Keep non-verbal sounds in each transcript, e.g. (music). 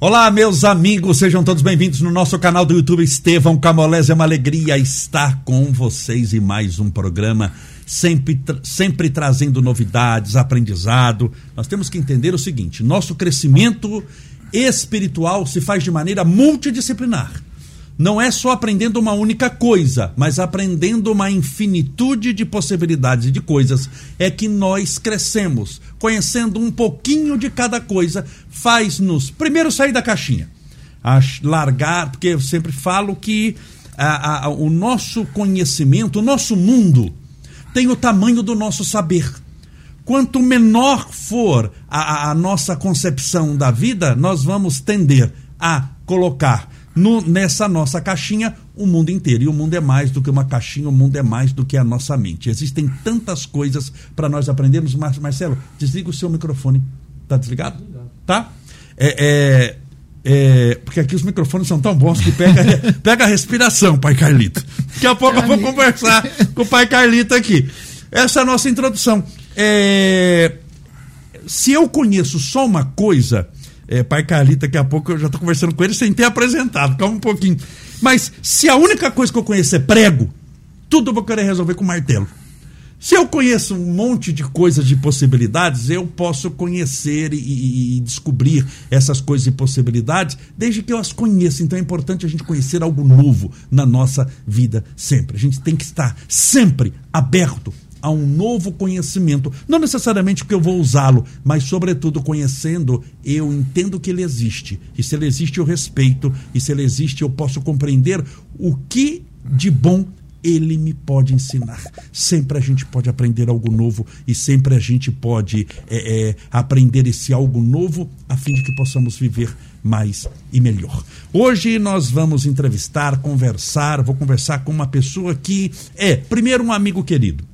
Olá, meus amigos, sejam todos bem-vindos no nosso canal do YouTube Estevão Camolés. É uma alegria estar com vocês em mais um programa, sempre, sempre trazendo novidades, aprendizado. Nós temos que entender o seguinte: nosso crescimento espiritual se faz de maneira multidisciplinar não é só aprendendo uma única coisa, mas aprendendo uma infinitude de possibilidades de coisas, é que nós crescemos. Conhecendo um pouquinho de cada coisa, faz-nos, primeiro, sair da caixinha. largar, porque eu sempre falo que a, a, o nosso conhecimento, o nosso mundo, tem o tamanho do nosso saber. Quanto menor for a, a nossa concepção da vida, nós vamos tender a colocar no, nessa nossa caixinha o mundo inteiro. E o mundo é mais do que uma caixinha, o mundo é mais do que a nossa mente. Existem tantas coisas para nós aprendermos. Mar Marcelo, desliga o seu microfone. Tá desligado? Tá? É, é, é, porque aqui os microfones são tão bons que pega, (laughs) pega a respiração, pai Carlito. Daqui a pouco eu vou conversar com o pai Carlito aqui. Essa é a nossa introdução. É, se eu conheço só uma coisa, é, pai Carlito, daqui a pouco eu já estou conversando com ele sem ter apresentado, calma um pouquinho. Mas se a única coisa que eu conheço é prego, tudo eu vou querer resolver com martelo. Se eu conheço um monte de coisas, de possibilidades, eu posso conhecer e, e, descobrir essas coisas e possibilidades, desde que eu as conheça. Então é importante a gente conhecer algo novo na nossa vida sempre. A gente tem que estar sempre aberto a um novo conhecimento. Não necessariamente que eu vou usá-lo, mas, sobretudo, conhecendo, eu entendo que ele existe. E se ele existe, eu respeito. E se ele existe, eu posso compreender o que de bom ele me pode ensinar. Sempre a gente pode aprender algo novo e sempre a gente pode é, é, aprender esse algo novo a fim de que possamos viver mais e melhor. Hoje nós vamos entrevistar, conversar, vou conversar com uma pessoa que é, primeiro, um amigo querido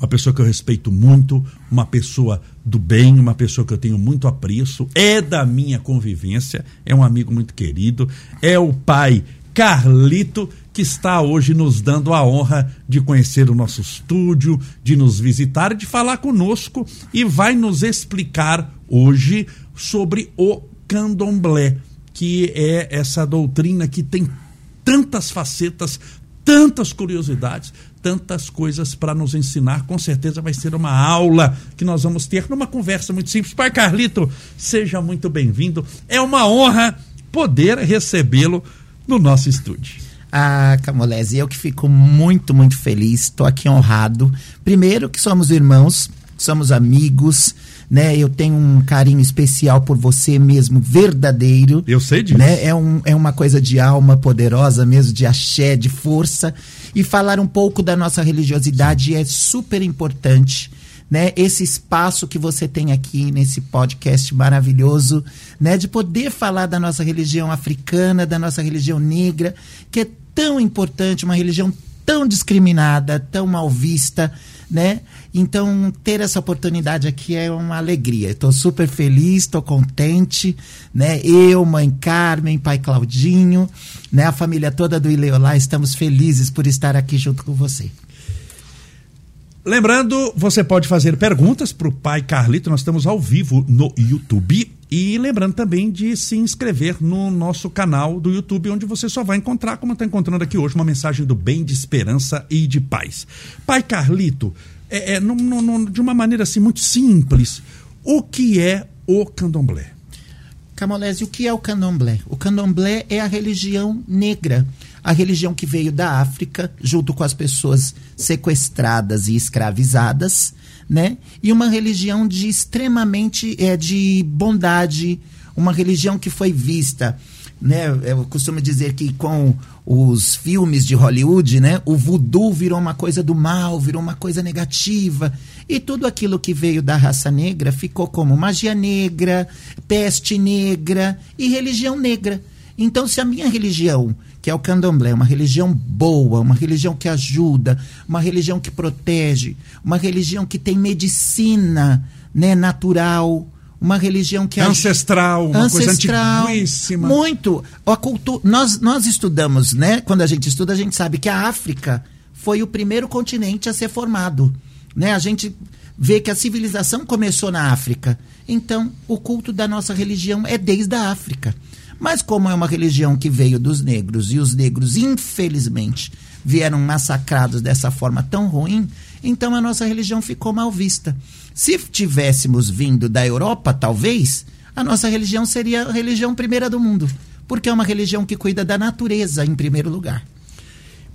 uma pessoa que eu respeito muito, uma pessoa do bem, uma pessoa que eu tenho muito apreço, é da minha convivência, é um amigo muito querido, é o pai Carlito, que está hoje nos dando a honra de conhecer o nosso estúdio, de nos visitar, de falar conosco e vai nos explicar hoje sobre o candomblé, que é essa doutrina que tem tantas facetas, tantas curiosidades, tantas coisas para nos ensinar. Com certeza vai ser uma aula que nós vamos ter numa conversa muito simples. Pai Carlito, seja muito bem-vindo. É uma honra poder recebê-lo no nosso estúdio. Ah, Camolese, eu que fico muito, muito feliz, estou aqui honrado. Primeiro que somos irmãos, somos amigos, né? Eu tenho um carinho especial por você mesmo, verdadeiro. Eu sei disso. Né? É, um, é uma coisa de alma poderosa mesmo, de axé, de força. E falar um pouco da nossa religiosidade é super importante. Né, esse espaço que você tem aqui nesse podcast maravilhoso, né, de poder falar da nossa religião africana, da nossa religião negra, que é tão importante, uma religião tão discriminada, tão mal vista, né? Então, ter essa oportunidade aqui é uma alegria. Estou super feliz, estou contente, né? Eu, mãe Carmen, pai Claudinho, né? A família toda do Ileolá, estamos felizes por estar aqui junto com você. Lembrando, você pode fazer perguntas para o pai Carlito, nós estamos ao vivo no YouTube. E lembrando também de se inscrever no nosso canal do YouTube, onde você só vai encontrar, como está encontrando aqui hoje, uma mensagem do bem, de esperança e de paz. Pai Carlito, é, é, no, no, de uma maneira assim muito simples, o que é o candomblé? Camolese, o que é o candomblé? O candomblé é a religião negra a religião que veio da África, junto com as pessoas sequestradas e escravizadas, né? E uma religião de extremamente é, de bondade, uma religião que foi vista, né? Eu costumo dizer que com os filmes de Hollywood, né? O voodoo virou uma coisa do mal, virou uma coisa negativa. E tudo aquilo que veio da raça negra ficou como magia negra, peste negra e religião negra. Então, se a minha religião que é o candomblé, uma religião boa, uma religião que ajuda, uma religião que protege, uma religião que tem medicina né, natural, uma religião que ancestral, uma ancestral, coisa antiguíssima. Muito. A cultura, nós, nós estudamos, né? Quando a gente estuda, a gente sabe que a África foi o primeiro continente a ser formado. Né? A gente vê que a civilização começou na África. Então, o culto da nossa religião é desde a África. Mas como é uma religião que veio dos negros e os negros, infelizmente, vieram massacrados dessa forma tão ruim, então a nossa religião ficou mal vista. Se tivéssemos vindo da Europa, talvez, a nossa religião seria a religião primeira do mundo, porque é uma religião que cuida da natureza em primeiro lugar.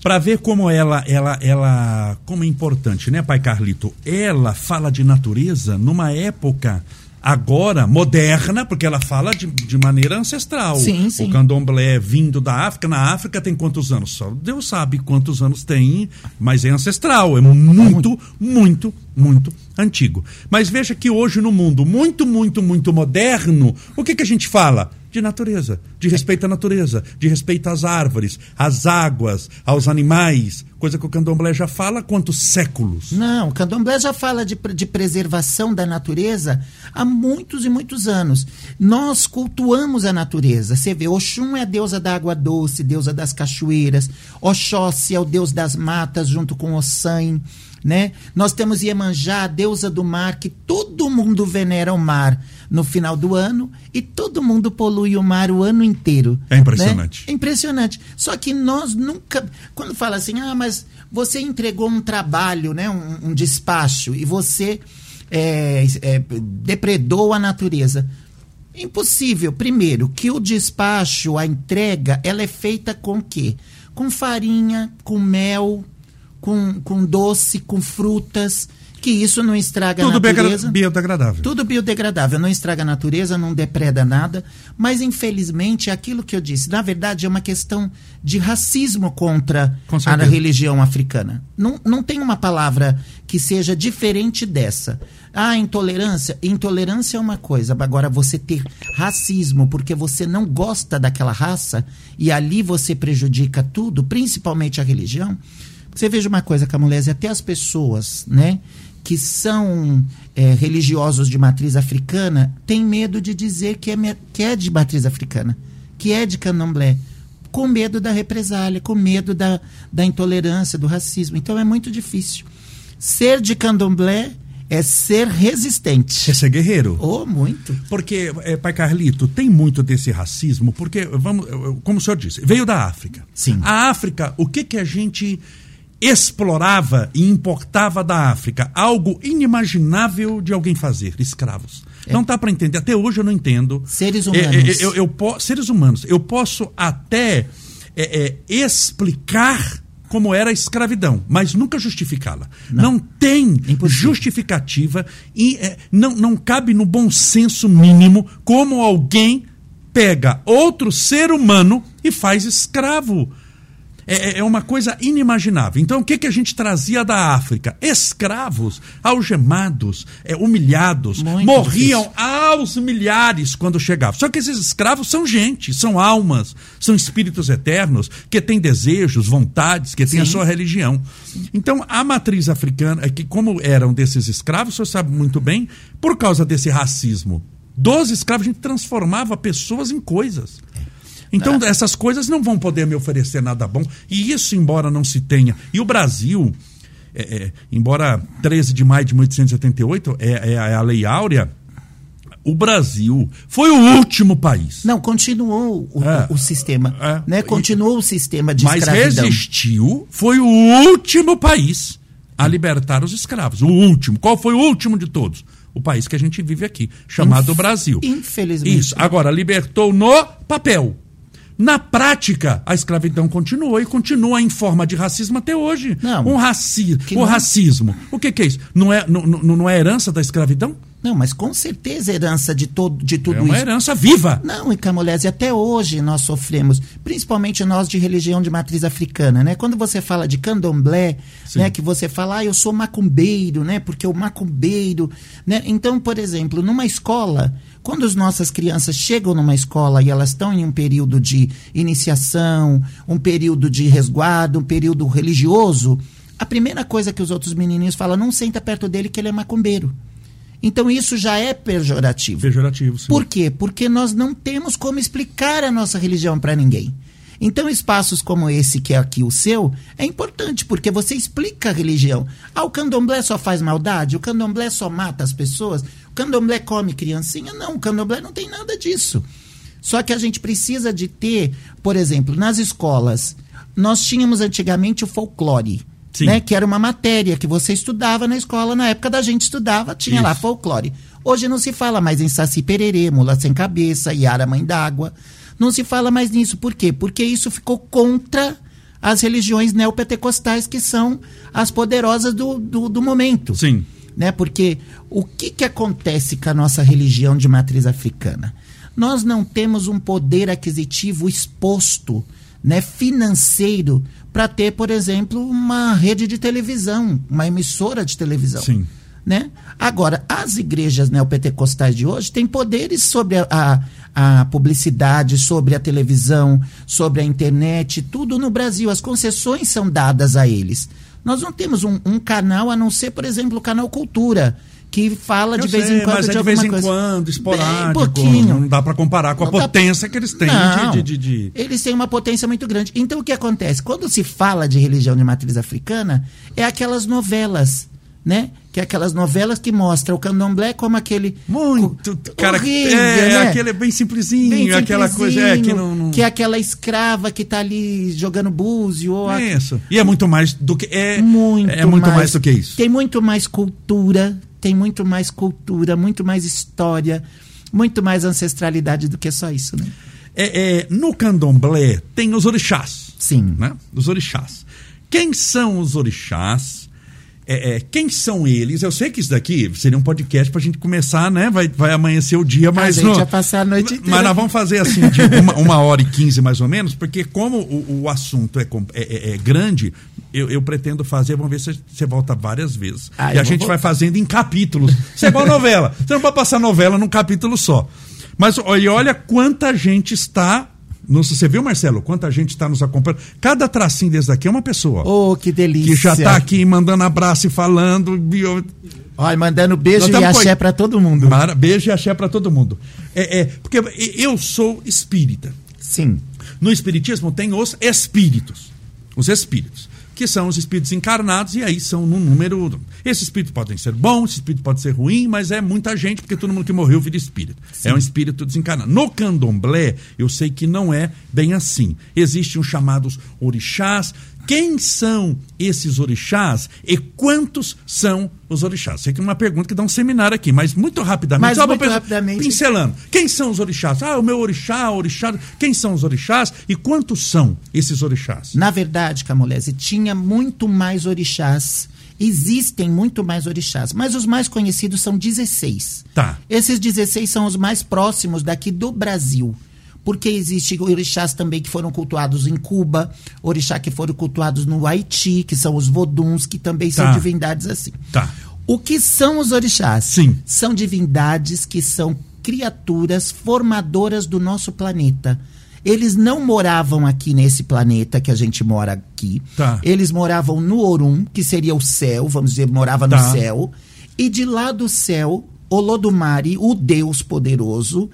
Para ver como ela, ela, ela, como é importante, né, pai Carlito? Ela fala de natureza numa época agora moderna, porque ela fala de, de maneira ancestral. Sim, sim. O candomblé vindo da África. Na África tem quantos anos? Só Deus sabe quantos anos tem, mas é ancestral. É muito, muito, muito antigo. Mas veja que hoje no mundo muito, muito, muito moderno, o que, que a gente fala? de natureza, de respeito à natureza, de respeito às árvores, às águas, aos animais, coisa que o candomblé já fala há quantos séculos? Não, o candomblé já fala de, de preservação da natureza há muitos e muitos anos. Nós cultuamos a natureza. Você vê, Oxum é a deusa da água doce, deusa das cachoeiras. Oxóssi é o deus das matas, junto com Ossan. Né? Nós temos Iemanjá, a deusa do mar, que todo mundo venera o mar no final do ano e todo mundo polui o mar o ano inteiro. É impressionante. Né? É impressionante. Só que nós nunca. Quando fala assim, ah, mas você entregou um trabalho, né, um, um despacho, e você é, é, depredou a natureza. Impossível. Primeiro, que o despacho, a entrega, ela é feita com quê? Com farinha, com mel, com, com doce, com frutas que isso não estraga Tudo a natureza. biodegradável. Tudo biodegradável, não estraga a natureza, não depreda nada, mas infelizmente aquilo que eu disse, na verdade é uma questão de racismo contra a religião africana. Não, não tem uma palavra que seja diferente dessa. Ah, intolerância. Intolerância é uma coisa, agora você ter racismo porque você não gosta daquela raça e ali você prejudica tudo, principalmente a religião. Você veja uma coisa, Camulese, até as pessoas, né, que são é, religiosos de matriz africana têm medo de dizer que é, que é de matriz africana, que é de candomblé, com medo da represália, com medo da, da intolerância, do racismo. Então é muito difícil. Ser de candomblé é ser resistente. É ser guerreiro. Oh, muito. Porque, é, pai Carlito, tem muito desse racismo, porque, vamos, como o senhor disse, veio da África. Sim. A África, o que, que a gente explorava e importava da África? Algo inimaginável de alguém fazer, escravos. Não dá para entender. Até hoje eu não entendo. Seres É, humanos. é, eu, eu po- seres humanos. Eu posso até é, é, explicar como era a escravidão, mas nunca justificá-la. Não. tem Impossível. justificativa e é, não, não cabe no bom senso mínimo como alguém pega outro ser humano e faz escravo. É, é- é uma coisa inimaginável. Então, o que, que a gente trazia da África? Escravos, algemados, é, humilhados, Muito morriam difícil. aos milhares quando chegavam. Só que esses escravos são gente, são almas, são espíritos eternos que têm desejos, vontades, que têm a Sim. sua religião. Então, a matriz africana, é que como eram desses escravos, o senhor sabe muito bem, por causa desse racismo dos escravos, a gente transformava pessoas em coisas. Então, essas coisas não vão poder me oferecer nada bom. E isso, embora não se tenha. E o Brasil, é, é, embora 13 de maio de 1878 é, é a- é a Lei Áurea, o Brasil foi o último país. Não, continuou o, É. o sistema. É. Né? Continuou o sistema de mas escravidão. resistiu, foi o último país a libertar os escravos. O último. Qual foi o último de todos? O país que a gente vive aqui, chamado Inf- Brasil. infelizmente. Isso. Agora, libertou no papel. Na prática, a escravidão continuou e continua em forma de racismo até hoje. Não. Um raci o não- racismo. O que, que é isso? Não é, não, não não é herança da escravidão? Não, mas com certeza é herança de, todo, de tudo é uma isso. herança viva. Não, e Camolese, até hoje nós sofremos, principalmente nós de religião de matriz africana, né? Quando você fala de candomblé, Sim. né, que você fala, ah, eu sou macumbeiro, né? Porque o macumbeiro, né? Então, por exemplo, numa escola, quando as nossas crianças chegam numa escola e elas estão em um período de iniciação, um período de resguardo, um período religioso, a primeira coisa que os outros menininhos falam, não senta perto dele que ele é macumbeiro. Então isso já é pejorativo. Pejorativo, sim. Por quê? Porque nós não temos como explicar a nossa religião para ninguém. Então, espaços como esse, que é aqui o seu, é importante, porque você explica a religião. Ah, o candomblé só faz maldade? O candomblé só mata as pessoas? candomblé come criancinha? Não, o candomblé não tem nada disso. Só que a gente precisa de ter, por exemplo, nas escolas, nós tínhamos antigamente o folclore. Né, que era uma matéria que você estudava na escola, na época da gente estudava, tinha Isso. lá folclore. Hoje não se fala mais em Saci Pererê, Mula Sem Cabeça, Yara Mãe d'Água. Não se fala mais nisso. Por quê? Porque isso ficou contra as religiões neopentecostais, que são as poderosas do, do, do momento. Sim. Né? Porque o que, que acontece com a nossa religião de matriz africana? Nós não temos um poder aquisitivo exposto, né, financeiro, para ter, por exemplo, uma rede de televisão, uma emissora de televisão. Sim. Né? Agora, as igrejas neopentecostais de hoje têm poderes sobre a, a, a, publicidade, sobre a televisão, sobre a internet, tudo no Brasil. As concessões são dadas a eles. Nós não temos um, um canal a não ser, por exemplo, o canal Cultura que fala de vez em quando mas é de, vez em coisa. quando, esporádico. Bem pouquinho. Não dá para comparar com a não potência dá... que eles têm de, de, de, Eles têm uma potência muito grande. Então o que acontece? Quando se fala de religião de matriz africana, é aquelas novelas né? Que é aquelas novelas que mostram o candomblé como aquele. Muito. Cara, horrível, é, né? aquele bem simplesinho, bem simplesinho, aquela coisa. É, que, não, não... que é aquela escrava que tá ali jogando búzio. Ou isso. A... E é muito mais do que. É muito, é muito mais, mais do que isso. Tem muito mais cultura, tem muito mais cultura, muito mais história, muito mais ancestralidade do que só isso, né? É, é, no candomblé tem os orixás. Sim. Né? Os orixás. Quem são os orixás? É, é, quem são eles? Eu sei que isso daqui seria um podcast para a gente começar, né? Vai, vai amanhecer o dia, mas. A gente vai passar a noite inteira. Mas nós vamos fazer assim, de uma, uma hora e quinze mais ou menos, porque como o, o assunto é, é, é, é grande, eu, eu, pretendo fazer, vamos ver se você volta várias vezes. Ah, e a gente vou... vai fazendo em capítulos. Isso é igual novela. Você não vai passar novela num capítulo só. Mas olha, olha quanta gente está você viu, Marcelo, quanta gente está nos acompanhando? Cada tracinho desse daqui é uma pessoa. Oh, que delícia. Que já está aqui mandando abraço e falando. Olha, mandando beijo e axé para todo mundo. Mara, beijo e axé para todo mundo. É, é, porque eu sou espírita. Sim. No espiritismo tem os espíritos. Os espíritos que são os espíritos encarnados, e aí são no número. Esses espíritos podem ser bons, esse espírito pode ser ruim, mas é muita gente, porque todo mundo que morreu vira espírito. Sim. É um espírito desencarnado. No candomblé, eu sei que não é bem assim. Existem os chamados orixás, quem são esses orixás e quantos são os orixás? Sei que é uma pergunta que dá um seminário aqui, mas muito rapidamente. Mas muito rapidamente. Pincelando. Quem são os orixás? Ah, o meu orixá, orixá. Quem são os orixás e quantos são esses orixás? Na verdade, Camolese, tinha muito mais orixás. Existem muito mais orixás, mas os mais conhecidos são 16. Tá. Esses 16 são os mais próximos daqui do Brasil porque existem orixás também que foram cultuados em Cuba, orixá que foram cultuados no Haiti, que são os voduns, que também tá. são divindades assim. Tá. O que são os orixás? Sim. São divindades que são criaturas formadoras do nosso planeta. Eles não moravam aqui nesse planeta que a gente mora aqui. Tá. Eles moravam no Orum, que seria o céu, vamos dizer, morava tá. no céu. E de lá do céu, Olodumare, o Deus poderoso,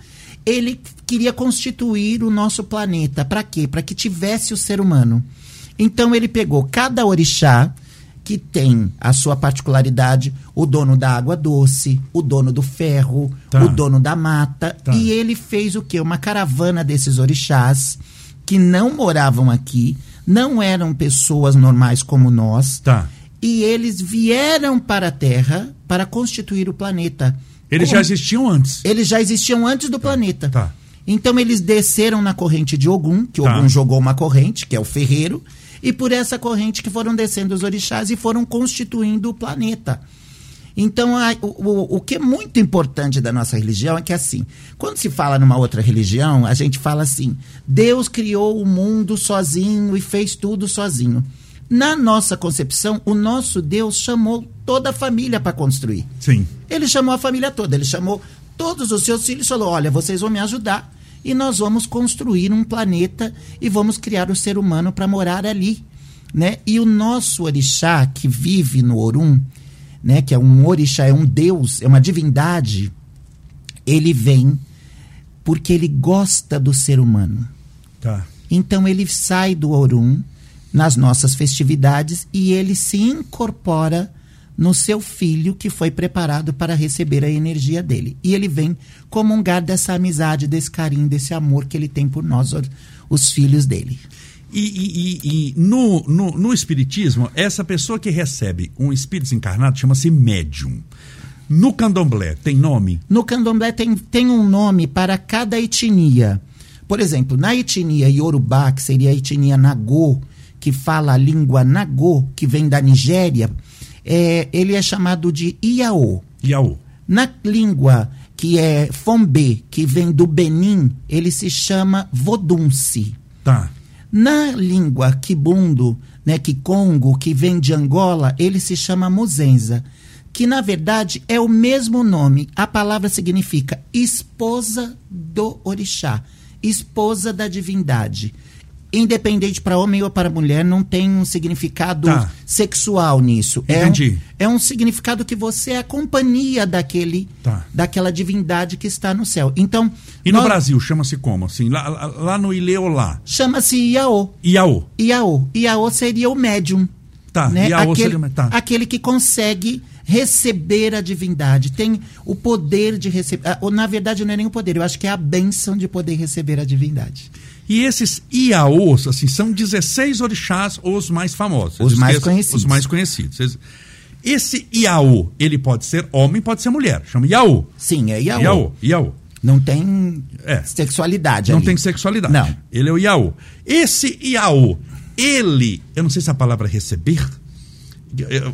ele queria constituir o nosso planeta. Para quê? Para que tivesse o ser humano. Então ele pegou cada orixá que tem a sua particularidade, o dono da água doce, o dono do ferro, tá. o dono da mata, tá. e ele fez o quê? Uma caravana desses orixás que não moravam aqui, não eram pessoas normais como nós, tá. e eles vieram para a Terra para constituir o planeta. Eles Como? já existiam antes. Eles já existiam antes do tá. planeta. Tá. Então eles desceram na corrente de Ogum, que tá. Ogum jogou uma corrente, que é o ferreiro, e por essa corrente que foram descendo os orixás e foram constituindo o planeta. Então, a, o, o, que é muito importante da nossa religião é que, assim, quando se fala numa outra religião, a gente fala assim: Deus criou o mundo sozinho e fez tudo sozinho. Na nossa concepção, o nosso Deus chamou toda a família para construir. Sim. Ele chamou a família toda, ele chamou todos os seus filhos e falou: Olha, vocês vão me ajudar e nós vamos construir um planeta e vamos criar o ser humano para morar ali. Né? E o nosso orixá que vive no Orum, né, que é um orixá, é um deus, é uma divindade, ele vem porque ele gosta do ser humano. Tá. Então ele sai do Orum nas nossas festividades e ele se incorpora no seu filho que foi preparado para receber a energia dele. E ele vem comungar dessa amizade, desse carinho, desse amor que ele tem por nós, os filhos dele. E, e, e, no, no, no, Espiritismo, essa pessoa que recebe um espírito desencarnado chama-se médium. No candomblé, tem nome? No candomblé tem, tem um nome para cada etnia. Por exemplo, na etnia Yorubá, que seria a etnia Nagô, que fala a língua Nagô, que vem da Nigéria, é, ele é chamado de Iaô. Iaô. Na língua que é Fombê, que vem do Benin, ele se chama Vodunsi. Tá. Na língua Kibundo, né, Kikongo, que vem de Angola, ele se chama Muzenza, que na verdade é o mesmo nome. A palavra significa esposa do orixá, esposa da divindade independente para homem ou para mulher, não tem um significado tá. sexual nisso. Entendi. É um, é um significado que você é a companhia daquele, tá. daquela divindade que está no céu. Então. E no Brasil chama-se como? Assim, lá, lá no Ileolá. Chama-se Iaô. Iaô. Iaô. Iaô seria o médium. Tá. Né? Iaô aquele, seria, tá. aquele que consegue receber a divindade, tem o poder de receber. Ou, na verdade, não é nem o poder, eu acho que é a bênção de poder receber a divindade. E esses Iaôs, assim, são 16 orixás os mais famosos. Os mais conhecidos. Os mais conhecidos. Esse Iaô, ele pode ser homem, pode ser mulher. Chama Iaô. Sim, é Iaô. Iaô, Iaô. Não tem é. sexualidade Não ali. tem sexualidade. Não. Ele é o Iaô. Esse Iaô, ele, eu não sei se a palavra é receber,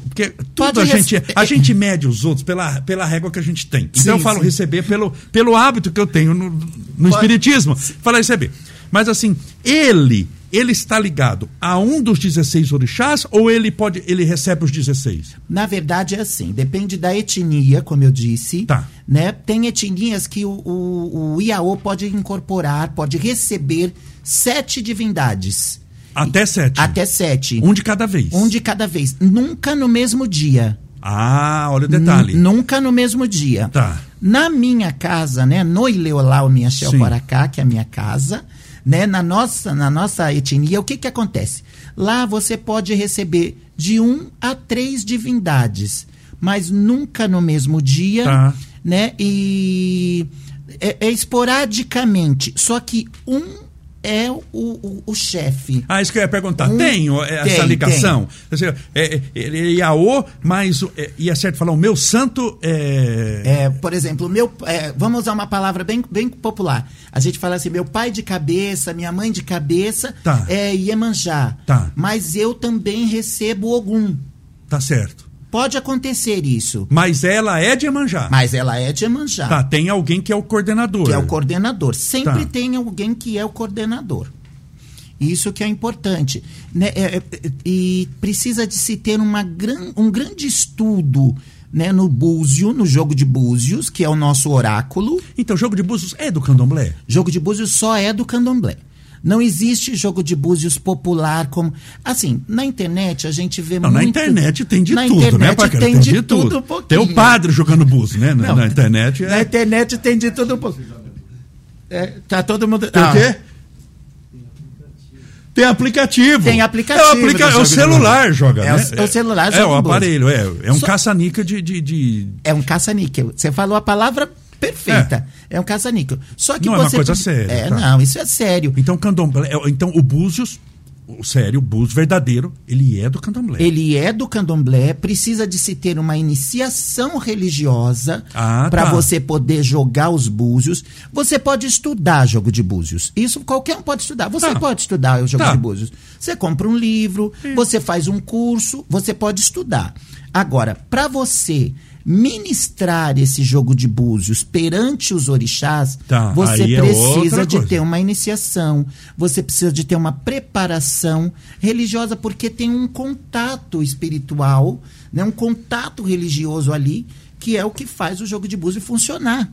porque tudo a gente, a gente mede os outros pela, pela régua que a gente tem. Então sim, eu falo sim. receber pelo, pelo hábito que eu tenho no, no Espiritismo. Fala receber. Mas assim, ele, ele está ligado a um dos 16 orixás ou ele pode, ele recebe os 16? Na verdade é assim, depende da etnia, como eu disse. Tá. Né? Tem etnias que o, o, o Iaô pode incorporar, pode receber sete divindades. Até sete? Até sete. Um de cada vez? Um de cada vez. Nunca no mesmo dia. Ah, olha o detalhe. N nunca no mesmo dia. Tá. Na minha casa, né, no Ileolau Minha Paracá, que é a minha casa, né? Na nossa, na nossa etnia, o que, que acontece? Lá você pode receber de um a três divindades, mas nunca no mesmo dia, tá. né? E é, é esporadicamente. Só que um é o, o, o chefe. Ah, isso que eu ia perguntar. Um, tem essa tem, ligação? Tem. É, é, ele é Iaô, mas é, é certo falar, o meu santo é. é por exemplo, meu, é, vamos usar uma palavra bem, bem popular. A gente fala assim: meu pai de cabeça, minha mãe de cabeça tá. é Iemanjá. Tá. Mas eu também recebo Ogum. Tá certo. Pode acontecer isso. Mas ela é de Iemanjá. Mas ela é de Iemanjá. Tá, tem alguém que é o coordenador. Que é o coordenador. Sempre tá. tem alguém que é o coordenador. Isso que é importante. Né? É, é, e precisa de se ter uma gran, um grande estudo né, no Búzio, no jogo de Búzios, que é o nosso oráculo. Então, o jogo de Búzios é do candomblé? Jogo de Búzios só é do candomblé. Não existe jogo de búzios popular como. Assim, na internet a gente vê não, muito. Na internet tem de na tudo, internet né, Tem, tem de, tudo. tudo um pouquinho. Tem o padre jogando búzios, né? Não, na internet. É... Na internet tem de tudo um pouco. É, tá todo mundo. Tem ah. o quê? Tem aplicativo. Tem aplicativo. É o, aplica... é o celular joga, é né? O, é o celular joga. É o aparelho, é. É um Só... caça-níquel de, de, de, É um caça-níquel. Você falou a palavra perfeita. É, é um caça-níquel. Só que não você é uma coisa séria. É, tá. não, isso é sério. Então, candomblé, então o Búzios, o sério, o Búzios verdadeiro, ele é do candomblé. Ele é do candomblé, precisa de se ter uma iniciação religiosa ah, para tá. você poder jogar os búzios. Você pode estudar jogo de búzios. Isso qualquer um pode estudar. Você tá. pode estudar o jogo tá. de búzios. Você compra um livro, Sim. você faz um curso, você pode estudar. Agora, para você ministrar esse jogo de búzios perante os orixás, tá, você é precisa de ter uma iniciação, você precisa de ter uma preparação religiosa, porque tem um contato espiritual, né, um contato religioso ali, que é o que faz o jogo de búzios funcionar.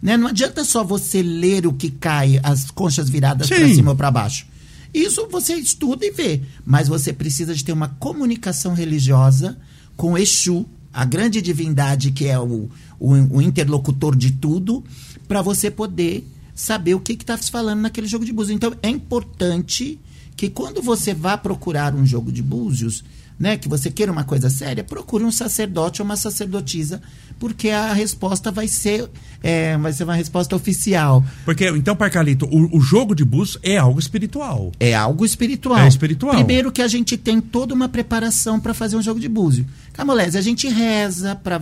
Né? Não adianta só você ler o que cai, as conchas viradas para cima ou para baixo. Isso você estuda e vê, mas você precisa de ter uma comunicação religiosa com Exu, a grande divindade que é o, o, o interlocutor de tudo, para você poder saber o que está se falando naquele jogo de búzios. Então é importante que quando você vá procurar um jogo de búzios, né, que você queira uma coisa séria, procure um sacerdote ou uma sacerdotisa, porque a resposta vai ser, é, vai ser uma resposta oficial. Porque, então, Parcalito, o, o jogo de búzios é algo espiritual. É algo espiritual. É espiritual. Primeiro que a gente tem toda uma preparação para fazer um jogo de búzio. Camolese, a gente reza para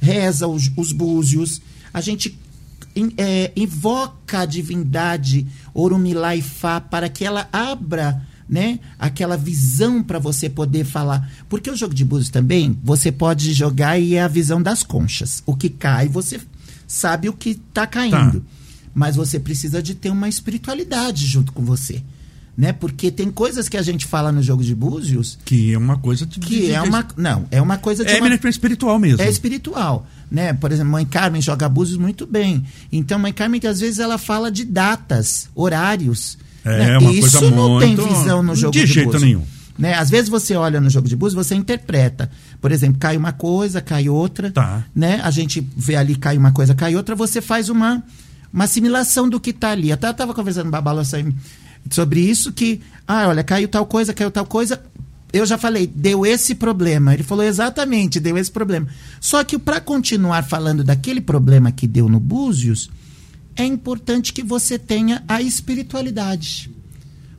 reza os, os búzios, a gente in, é, invoca a divindade Orumilá e Fá para que ela abra né, aquela visão para você poder falar. Porque o jogo de búzios também, você pode jogar e é a visão das conchas. O que cai, você sabe o que está caindo. Tá. Mas você precisa de ter uma espiritualidade junto com você né? Porque tem coisas que a gente fala no jogo de búzios que é uma coisa de, que de, é uma não é uma coisa de é uma, espiritual mesmo é espiritual né por exemplo mãe Carmen joga búzios muito bem então mãe Carmen que às vezes ela fala de datas horários é né? uma isso coisa não muito... tem visão no jogo de, de jeito búzios. nenhum né? Às vezes você olha no jogo de búzios, você interpreta. Por exemplo, cai uma coisa, cai outra. Tá. Né? A gente vê ali, cai uma coisa, cai outra, você faz uma, uma assimilação do que está ali. Até eu estava conversando com Babalo sobre isso, que, ah, olha, caiu tal coisa, caiu tal coisa. Eu já falei, deu esse problema. Ele falou exatamente, deu esse problema. Só que para continuar falando daquele problema que deu no Búzios, é importante que você tenha a espiritualidade.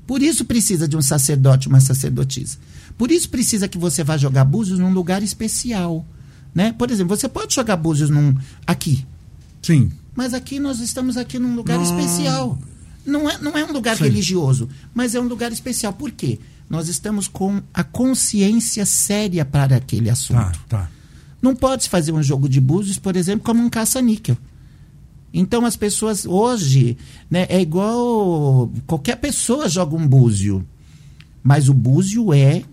Por isso precisa de um sacerdote, uma sacerdotisa. Por isso precisa que você vá jogar búzios num lugar especial. Né? Por exemplo, você pode jogar búzios num, aqui. Sim. Mas aqui nós estamos aqui num lugar Não. especial. Não é, não é um lugar Sim. religioso, mas é um lugar especial. Por quê? Nós estamos com a consciência séria para aquele assunto. Tá, tá. Não pode fazer um jogo de búzios, por exemplo, como um caça-níquel. Então as pessoas hoje, né, é igual qualquer pessoa joga um búzio, mas o búzio é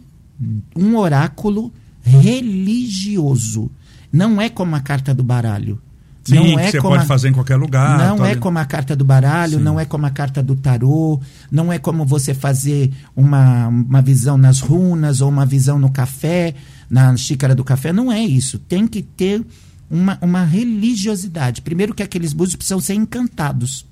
um oráculo religioso. Não é como a carta do baralho. Sim, não é você como pode a... fazer em qualquer lugar. Não é como a carta do baralho, Sim. não é como a carta do tarô, não é como você fazer uma, uma visão nas runas ou uma visão no café, na xícara do café. Não é isso. Tem que ter uma, uma religiosidade. Primeiro que aqueles búzios precisam ser encantados.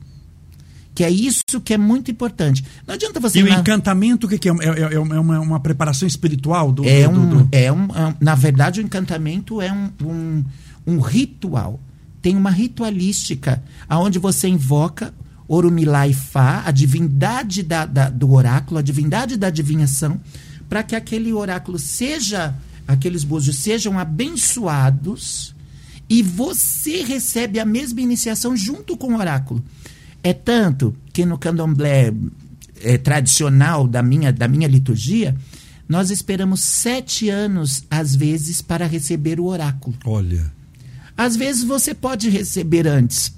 Que é isso que é muito importante. Não adianta você. E o encantamento, o que, que é? É, é, é uma, uma, preparação espiritual do. É do, um, do... É um, é na verdade, o encantamento é um, um, um ritual tem uma ritualística aonde você invoca Orumilá e Fá, a divindade da, da, do oráculo, a divindade da adivinhação, para que aquele oráculo seja, aqueles búzios sejam abençoados e você recebe a mesma iniciação junto com o oráculo. É tanto que no candomblé é, tradicional da minha, da minha liturgia, nós esperamos sete anos, às vezes, para receber o oráculo. Olha. Às vezes você pode receber antes.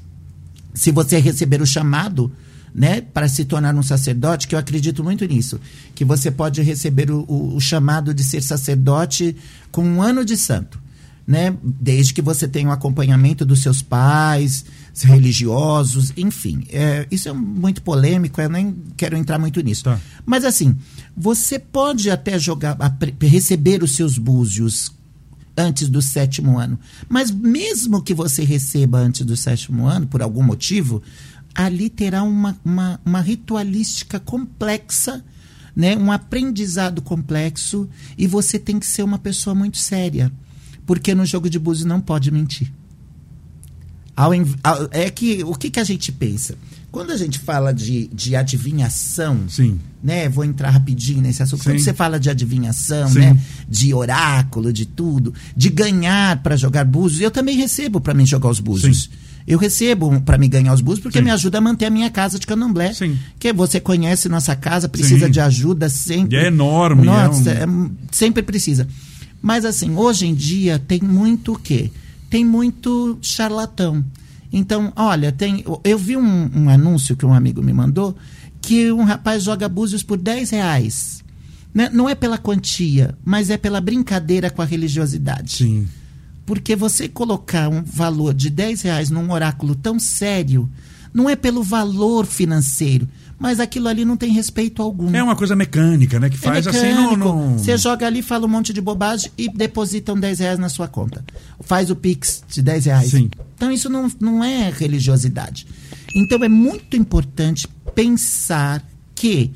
Se você receber o chamado, né, para se tornar um sacerdote, que eu acredito muito nisso, que você pode receber o, o, o chamado de ser sacerdote com um ano de santo. Né? Desde que você tenha o um acompanhamento dos seus pais, religiosos, enfim. É, isso é muito polêmico, eu nem quero entrar muito nisso. Tá. Mas assim, você pode até jogar, receber os seus búzios antes do sétimo ano. Mas mesmo que você receba antes do sétimo ano, por algum motivo, ali terá uma, uma, uma ritualística complexa, né? um aprendizado complexo, e você tem que ser uma pessoa muito séria. Porque no jogo de búzios não pode mentir. Ao, ao, é que o que, que a gente pensa? Quando a gente fala de, de adivinhação, Sim. né? Vou entrar rapidinho nesse assunto. Sim. Quando você fala de adivinhação, Sim. né? De oráculo, de tudo, de ganhar para jogar búzios, eu também recebo para mim jogar os búzios. Sim. Eu recebo para me ganhar os búzios porque Sim. me ajuda a manter a minha casa de candomblé. Sim. Que você conhece nossa casa, precisa Sim. de ajuda sempre. E é enorme, Nossa, é é- sempre precisa. Mas assim, hoje em dia tem muito o quê? Tem muito charlatão. Então, olha, tem. Eu vi um, um anúncio que um amigo me mandou que um rapaz joga búzios por 10 reais. Né? Não é pela quantia, mas é pela brincadeira com a religiosidade. Sim. Porque você colocar um valor de 10 reais num oráculo tão sério, não é pelo valor financeiro, mas aquilo ali não tem respeito algum. É uma coisa mecânica, né? Que faz É assim no... Você joga ali, fala um monte de bobagem e depositam 10 reais na sua conta. Faz o Pix de 10 reais. Sim. Então isso não, não é religiosidade. Então é muito importante pensar que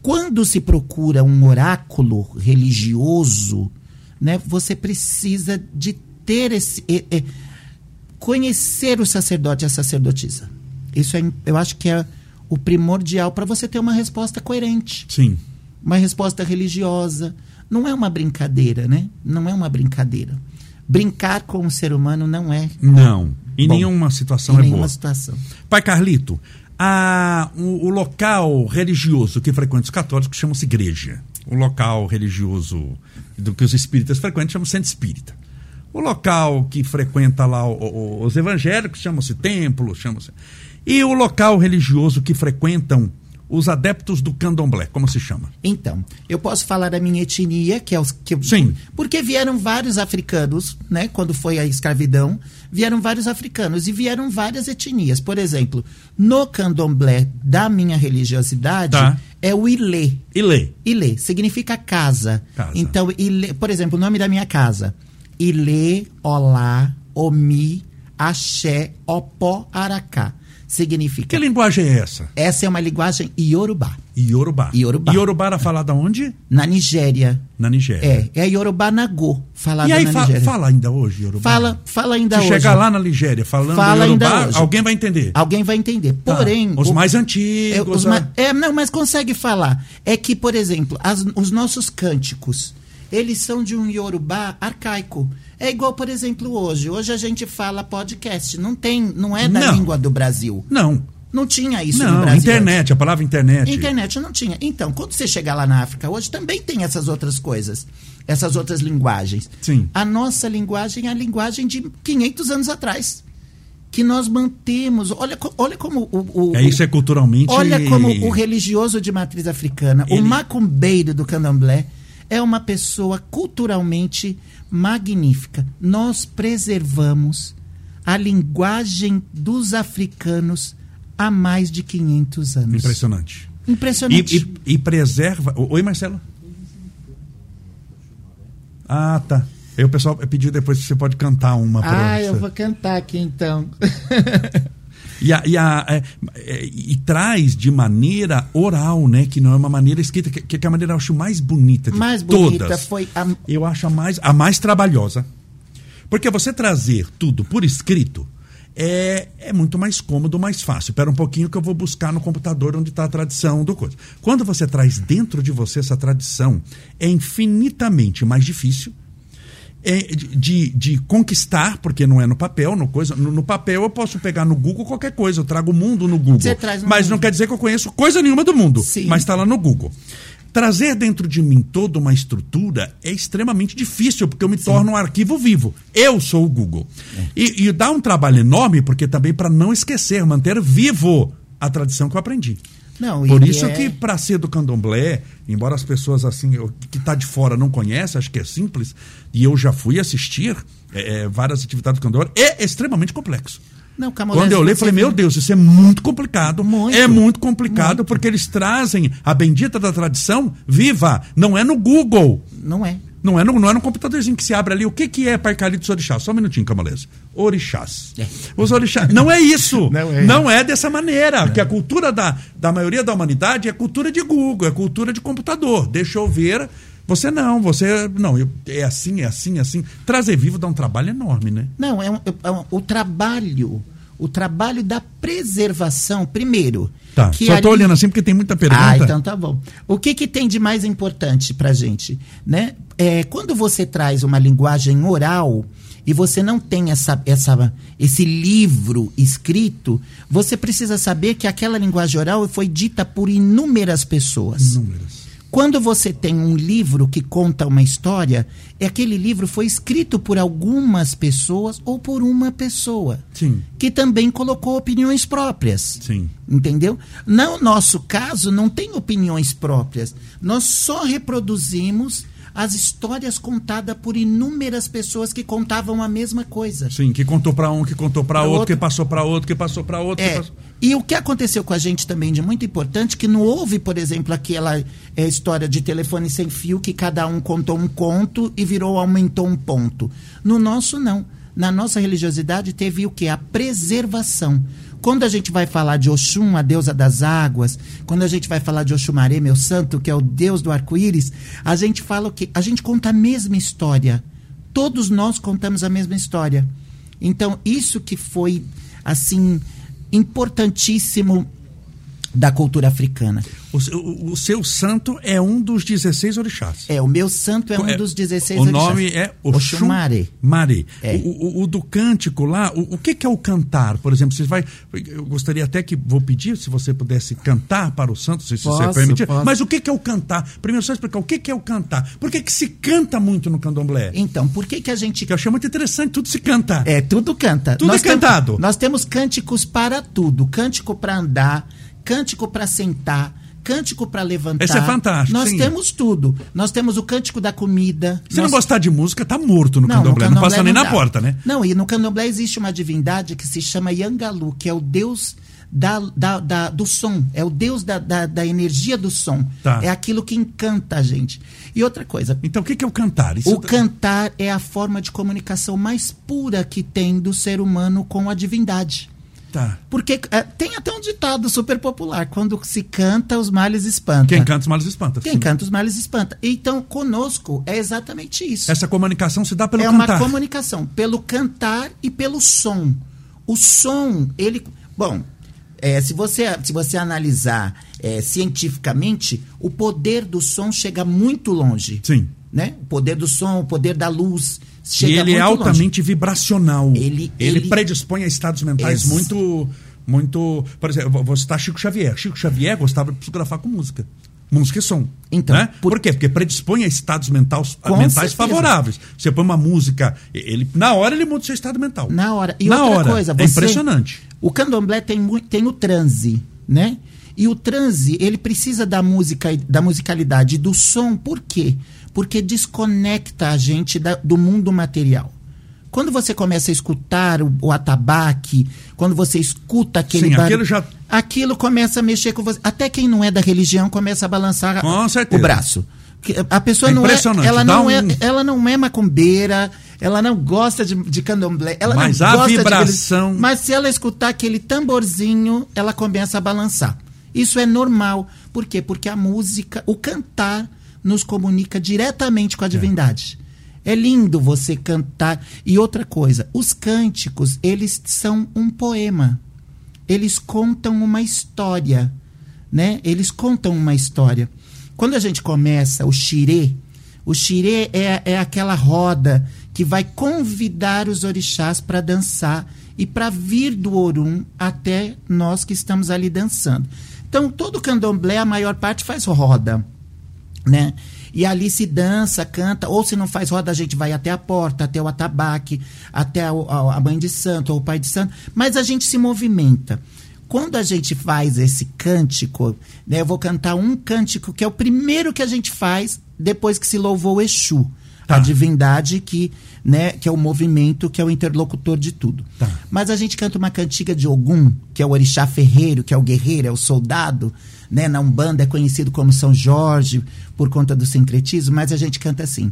quando se procura um oráculo religioso, né, você precisa de ter esse. É, é, conhecer o sacerdote e a sacerdotisa. Isso é, eu acho que é o primordial para você ter uma resposta coerente. Sim. Uma resposta religiosa. Não é uma brincadeira, né? Não é uma brincadeira. Brincar com o ser humano não é. Não. Em Bom, nenhuma situação em é nenhuma boa. situação. Pai Carlito, a, o, o local religioso que frequenta os católicos chama-se igreja. O local religioso do que os espíritas frequentam chama-se centro espírita. O local que frequenta lá o, o, os evangélicos chama-se templo, chama-se. E o local religioso que frequentam os adeptos do candomblé, como se chama? Então, eu posso falar da minha etnia, que é os que Sim. Porque vieram vários africanos, né, quando foi a escravidão, vieram vários africanos e vieram várias etnias. Por exemplo, no candomblé da minha religiosidade Tá. é o Ilê. Ilê. Ilê significa casa. Casa. Então, Ilê, por exemplo, o nome da minha casa: Ilê, Olá, Omi, Axé, Opó, Aracá. Significa. Que linguagem é essa? Essa é uma linguagem iorubá. Iorubá. Iorubá. Iorubá era falada onde? Na Nigéria. Na Nigéria. É, é a Yorubá Nagô, falada E aí na fa- Nigéria. fala ainda hoje, Iorubá? Fala, fala ainda Se hoje. chegar lá na Nigéria falando Fala Iorubá, alguém vai entender. Alguém vai entender. Tá. Porém. Os o- mais é, antigos. os ó. ma- é, não, mas consegue falar. É que, por exemplo, as- os nossos cânticos, eles são de um Yorubá arcaico. É igual, por exemplo, hoje. Hoje a gente fala podcast. Não tem, não é da Não. língua do Brasil. Não. Não tinha isso no Não, Brasil. internet, a palavra internet. Internet não tinha. Então, quando você chegar lá na África hoje, também tem essas outras coisas, essas outras linguagens. Sim. A nossa linguagem é a linguagem de 500 anos atrás. Que nós mantemos. Olha, olha como o. o- É isso é culturalmente. Olha como o religioso de matriz africana, Ele- o macumbeiro do candomblé, é uma pessoa culturalmente magnífica. Nós preservamos a linguagem dos africanos há mais de 500 anos. Impressionante. Impressionante. E, e- e preserva. Oi, Marcelo? Ah, tá. Aí o pessoal pediu depois se você pode cantar uma Ah, eu vou cantar aqui então. (laughs) E, a- e a- é, é, e traz de maneira oral, né? Que não é uma maneira escrita, que, que é a maneira eu acho mais bonita de Mais bonita todas. foi a, Eu acho a mais, a mais trabalhosa. Porque você trazer tudo por escrito é, é muito mais cômodo, mais fácil. Espera um pouquinho que eu vou buscar no computador onde está a tradição do coisa. Quando você traz dentro de você essa tradição, é infinitamente mais difícil de, de, de conquistar, porque não é no papel, no, coisa, no, no papel eu posso pegar no Google qualquer coisa, eu trago o mundo no Google. Você traz no mas mundo. não quer dizer que eu conheço coisa nenhuma do mundo, Sim. mas está lá no Google. Trazer dentro de mim toda uma estrutura é extremamente difícil, porque eu me torno um arquivo vivo. Eu sou o Google. E, e dá um trabalho enorme, porque também para não esquecer, manter vivo a tradição que eu aprendi. Não, Por isso é- que para ser do candomblé, embora as pessoas assim que tá de fora não conhecem, acho que é simples, e eu já fui assistir é, é, várias atividades do candomblé, é extremamente complexo. Não, Quando eu você falei, meu Deus, isso é muito complicado. Muito. É muito complicado, porque eles trazem a bendita da tradição viva. Não é no Google. Não é. Não é no, não é no computadorzinho que se abre ali. O que, que é Parcalitos Orixás? Só um minutinho, Camolese. Orixás. É. Os orixás. Não é isso. Não é. dessa maneira. Porque a cultura da, da maioria da humanidade é cultura de Google, é cultura de computador. Deixa eu ver. Você não, você. Não, eu- é assim, é assim, é assim. Trazer vivo dá um trabalho enorme, né? Não, é, um- é um- o trabalho, o trabalho da preservação, primeiro. Tá. que Só tô ali- olhando assim porque tem muita pergunta. Ah, então tá bom. O que, que tem de mais importante pra gente? Né? É, quando você traz uma linguagem oral e você não tem essa, essa, esse livro escrito, você precisa saber que aquela linguagem oral foi dita por inúmeras pessoas. Números. Quando você tem um livro que conta uma história, é aquele livro foi escrito por algumas pessoas ou por uma pessoa. Sim. Que também colocou opiniões próprias. Sim. Entendeu? No nosso caso, não tem opiniões próprias. Nós só reproduzimos as histórias contadas por inúmeras pessoas que contavam a mesma coisa. Sim, que contou pra um, que contou Pra outro, outro. que passou pra outro, que passou pra outro. É, passou- e o que aconteceu com a gente também de muito importante, que não houve, por exemplo, aquela é, história de telefone sem fio que cada um contou um conto e virou, aumentou um ponto. No nosso, não. Na nossa religiosidade teve o que? A preservação. Quando a gente vai falar de Oxum, a deusa das águas, quando a gente vai falar de Oxumaré, meu santo, que é o deus do arco-íris, a gente fala o quê? A gente conta a mesma história. Todos nós contamos a mesma história. Então, isso que foi, assim, importantíssimo da cultura africana. O, o, o, seu santo é um dos 16 orixás. É, o meu santo é um é, dos 16 o orixás. O nome é Oxumare. Mare. É. O, o, do cântico lá, o, que, que, é o cantar? Por exemplo, você vai. Eu gostaria até que vou pedir se você pudesse cantar para o santo, se posso, você permitir. Posso. Mas o que, que é o cantar? Primeiro, só explicar o que, que é o cantar. Por que, que se canta muito no candomblé? Então, por que, que a gente. Que eu achei muito interessante, tudo se canta. É, tudo canta. Tudo nós é cantado. Temos, nós temos cânticos para tudo: cântico para andar, cântico para sentar cântico para levantar. Esse é fantástico. Nós sim. temos tudo. Nós temos o cântico da comida. Se nós... não gostar de música, tá morto no não, candomblé. No candomblé não passa não nem dá. na porta, né? Não, e no candomblé existe uma divindade que se chama Yangalu, que é o deus da, da, da, do som, é o Deus da, da, da energia do som. Tá. É aquilo que encanta a gente. E outra coisa. Então, o que, que é o cantar? Isso o tá... cantar é a forma de comunicação mais pura que tem do ser humano com a divindade. Tá. Porque é, tem até um ditado super popular: quando se canta, os males espantam. Quem canta, os males espanta. Quem sim. canta, os males espanta. Então, conosco é exatamente isso. Essa comunicação se dá pelo é cantar. É uma comunicação, pelo cantar e pelo som. O som, ele. Bom, é, se, você, se você analisar é, cientificamente, o poder do som chega muito longe. Sim. Né? O poder do som, o poder da luz Chega e ele é altamente longe. vibracional. Ele, ele, ele, predispõe a estados mentais ex... muito. muito. Por exemplo, vou citar Chico Xavier. Chico Xavier gostava de fotografar com música. Música e som. Então, né? por... por... quê? Porque predispõe a estados mentais, mentais certeza. favoráveis. Você põe uma música, ele, na hora ele muda o seu estado mental. Na hora. E na outra hora. coisa, é impressionante. O candomblé tem, tem o transe, né? E o transe, ele precisa da música, da musicalidade, do som, por quê? porque desconecta a gente da, do mundo material. Quando você começa a escutar o, o atabaque, quando você escuta aquele Sim, bar... aquilo, já... aquilo começa a mexer com você. Até quem não é da religião começa a balançar o braço. A pessoa é não é, ela não um... é, ela não é macumbeira, ela não gosta de, de candomblé, ela mas não a gosta vibração... de mas se ela escutar aquele tamborzinho, ela começa a balançar. Isso é normal. Por quê? Porque a música, o cantar nos comunica diretamente com a divindade. É. é lindo você cantar. E outra coisa, os cânticos, eles são um poema. Eles contam uma história, né? Eles contam uma história. Quando a gente começa o xirê, o xirê é, é aquela roda que vai convidar os orixás para dançar e para vir do Orum até nós que estamos ali dançando. Então, todo candomblé, a maior parte faz roda né? E ali se dança, canta, ou se não faz roda, a gente vai até a porta, até o atabaque, até a, a, a mãe de santo ou o pai de santo, mas a gente se movimenta. Quando a gente faz esse cântico, né, eu vou cantar um cântico que é o primeiro que a gente faz depois que se louvou o Exu, tá. a divindade que, né, que é o movimento, que é o interlocutor de tudo. Tá. Mas a gente canta uma cantiga de Ogum, que é o orixá ferreiro, que é o guerreiro, é o soldado, né? Na Umbanda é conhecido como São Jorge por conta do sincretismo, mas a gente canta assim.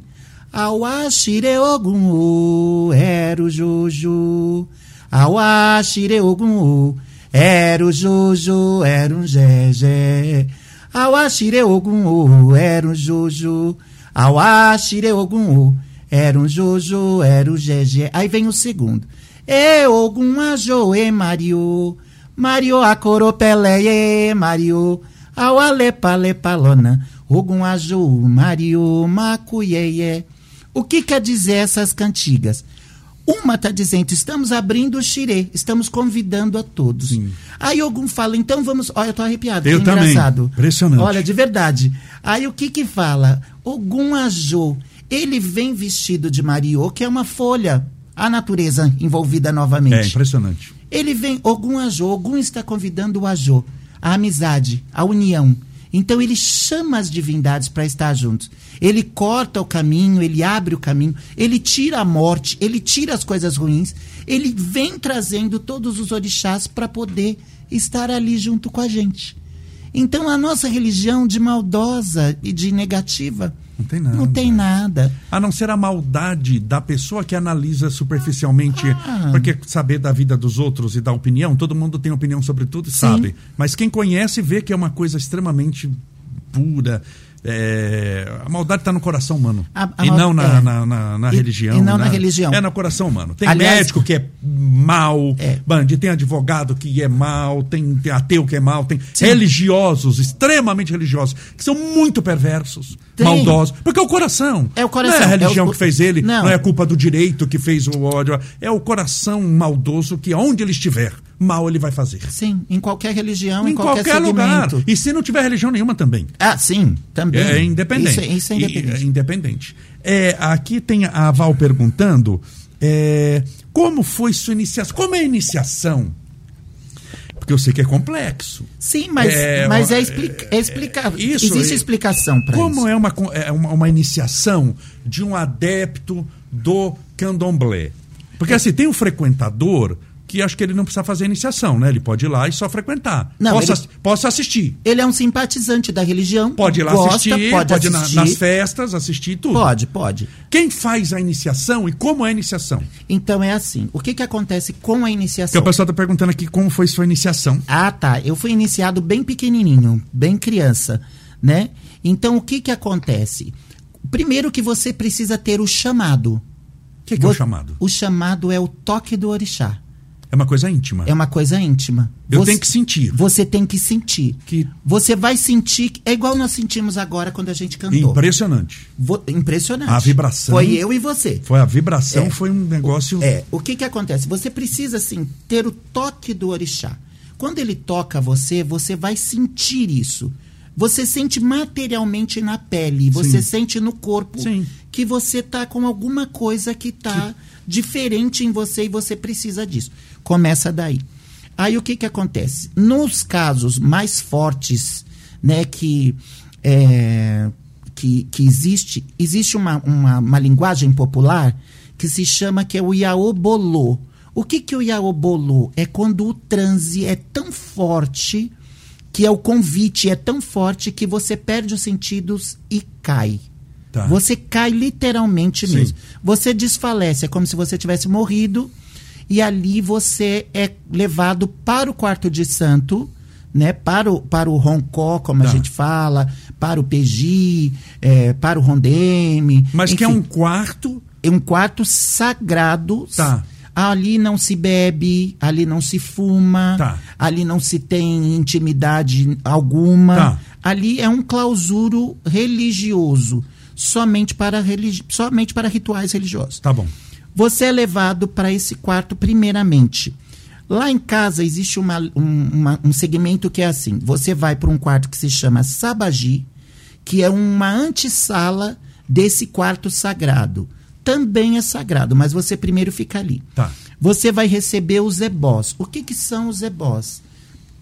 Awashire Ogum era o Jojo. Awashire Ogum era o Jojo, era um Gegé. Awashire Ogum era um Jojo. Awashire Ogum era um Jojo, era o Gegé. Aí vem o segundo. E Ogum Ajoe Mario. Mario Acoropeleie, Mario Aualepalepalona, Ogum Aju, Mario Macuieye. O que quer dizer essas cantigas? Uma está dizendo, estamos abrindo o xirê, estamos convidando a todos. Sim. Aí algum fala, então vamos. Olha, eu tô arrepiado, eu que também. engraçado. Impressionante. Olha, de verdade. Aí o que que fala? Ogum Ajô, ele vem vestido de Mariô, que é uma folha, a natureza envolvida novamente. É impressionante. Ele vem, Ogum Ajô, Ogum está convidando o Ajô, a amizade, a união. Então ele chama as divindades para estar juntos. Ele corta o caminho, ele abre o caminho, ele tira a morte, ele tira as coisas ruins, ele vem trazendo todos os orixás para poder estar ali junto com a gente. Então a nossa religião de maldosa e de negativa Não tem nada. Não tem nada. A não ser a maldade da pessoa que analisa superficialmente, Ah. porque saber da vida dos outros e dar opinião, todo mundo tem opinião sobre tudo e Sim. sabe. Mas quem conhece vê que é uma coisa extremamente pura. É, A maldade está no coração humano. A- a e mal- não na, é. na, na- na E- religião. e não na né? religião. É no coração humano. Tem Aliás- médico que é mal, É. bandido, tem advogado que é mal, tem, tem ateu que é mal, tem Sim. religiosos, extremamente religiosos, que são muito perversos, Tem. maldosos. Porque é o coração. É o coração, Não é a religião é o- que fez ele, não. Não. é a culpa do direito que fez o ódio. É o coração maldoso que, onde ele estiver, mal ele vai fazer. Sim, em qualquer religião, em, em qualquer, lugar. segmento. E se não tiver religião nenhuma também. Ah, sim, também. É independente. Isso, é- isso é E- independente. é independente. É, aqui tem a Val perguntando é, como foi sua iniciação. Como é a iniciação? Porque eu sei que é complexo. Sim, mas É, é, mas é, é, explica, é explicável. isso, Existe é- explicação para isso. Como é uma, é uma, uma iniciação de um adepto do candomblé? Porque assim, tem um frequentador que acho que ele não precisa fazer iniciação, né? Ele pode ir lá e só frequentar. Não, posso, ele- posso assistir. Ele é um simpatizante da religião. Pode ir lá gosta, assistir, pode, pode, ir na- assistir. nas festas, assistir tudo. Pode, pode. Quem faz a iniciação e como é a iniciação? Então é assim. O que, que acontece com a Porque iniciação? o pessoal está perguntando aqui como foi sua iniciação. Ah, tá. Eu fui iniciado bem pequenininho, bem criança, né? Então o que que acontece? Primeiro que você precisa ter o chamado. O que, que é o chamado? O chamado é o toque do orixá. É uma coisa íntima. É uma coisa íntima. Eu Você- tenho que sentir. Você tem que sentir. Que- Você vai sentir. É igual nós sentimos agora quando a gente cantou. Impressionante. Vo- Impressionante. A vibração- Foi eu e você. Foi a vibração, É. foi um negócio. É, o que que acontece? Você precisa, assim, ter o toque do orixá. Quando ele toca você, você vai sentir isso. Você sente materialmente na pele, você Sim. sente no corpo Sim. que você tá com alguma coisa que tá diferente em você e você precisa disso. Começa daí. Aí o que que acontece? Nos casos mais fortes, né, que é, que, que existe, existe uma, uma, uma linguagem popular que se chama que é o Iaobolô. O que, que é o Iaobolô? É quando o transe é tão forte que é o convite, é tão forte que você perde os sentidos e cai. Tá. Você cai literalmente Sim. mesmo. Você desfalece, é como se você tivesse morrido e ali você é levado para o quarto de santo, né? Para o, para o roncó, como Tá. a gente fala, para o PG, é, para o rondeme. Mas que é enfim, um quarto. é um quarto sagrado. Tá. Ali não se bebe, ali não se fuma, Tá. ali não se tem intimidade alguma. Tá. Ali é um clausuro religioso, somente para, religi somente para rituais religiosos. Tá bom. Você é levado para esse quarto primeiramente. Lá em casa existe uma- um, uma- um segmento que é assim: você vai para um quarto que se chama Sabagi, que é uma antessala desse quarto sagrado. Também é sagrado, mas você primeiro fica ali. Tá. Você vai receber os ebós. O que, que são os ebós?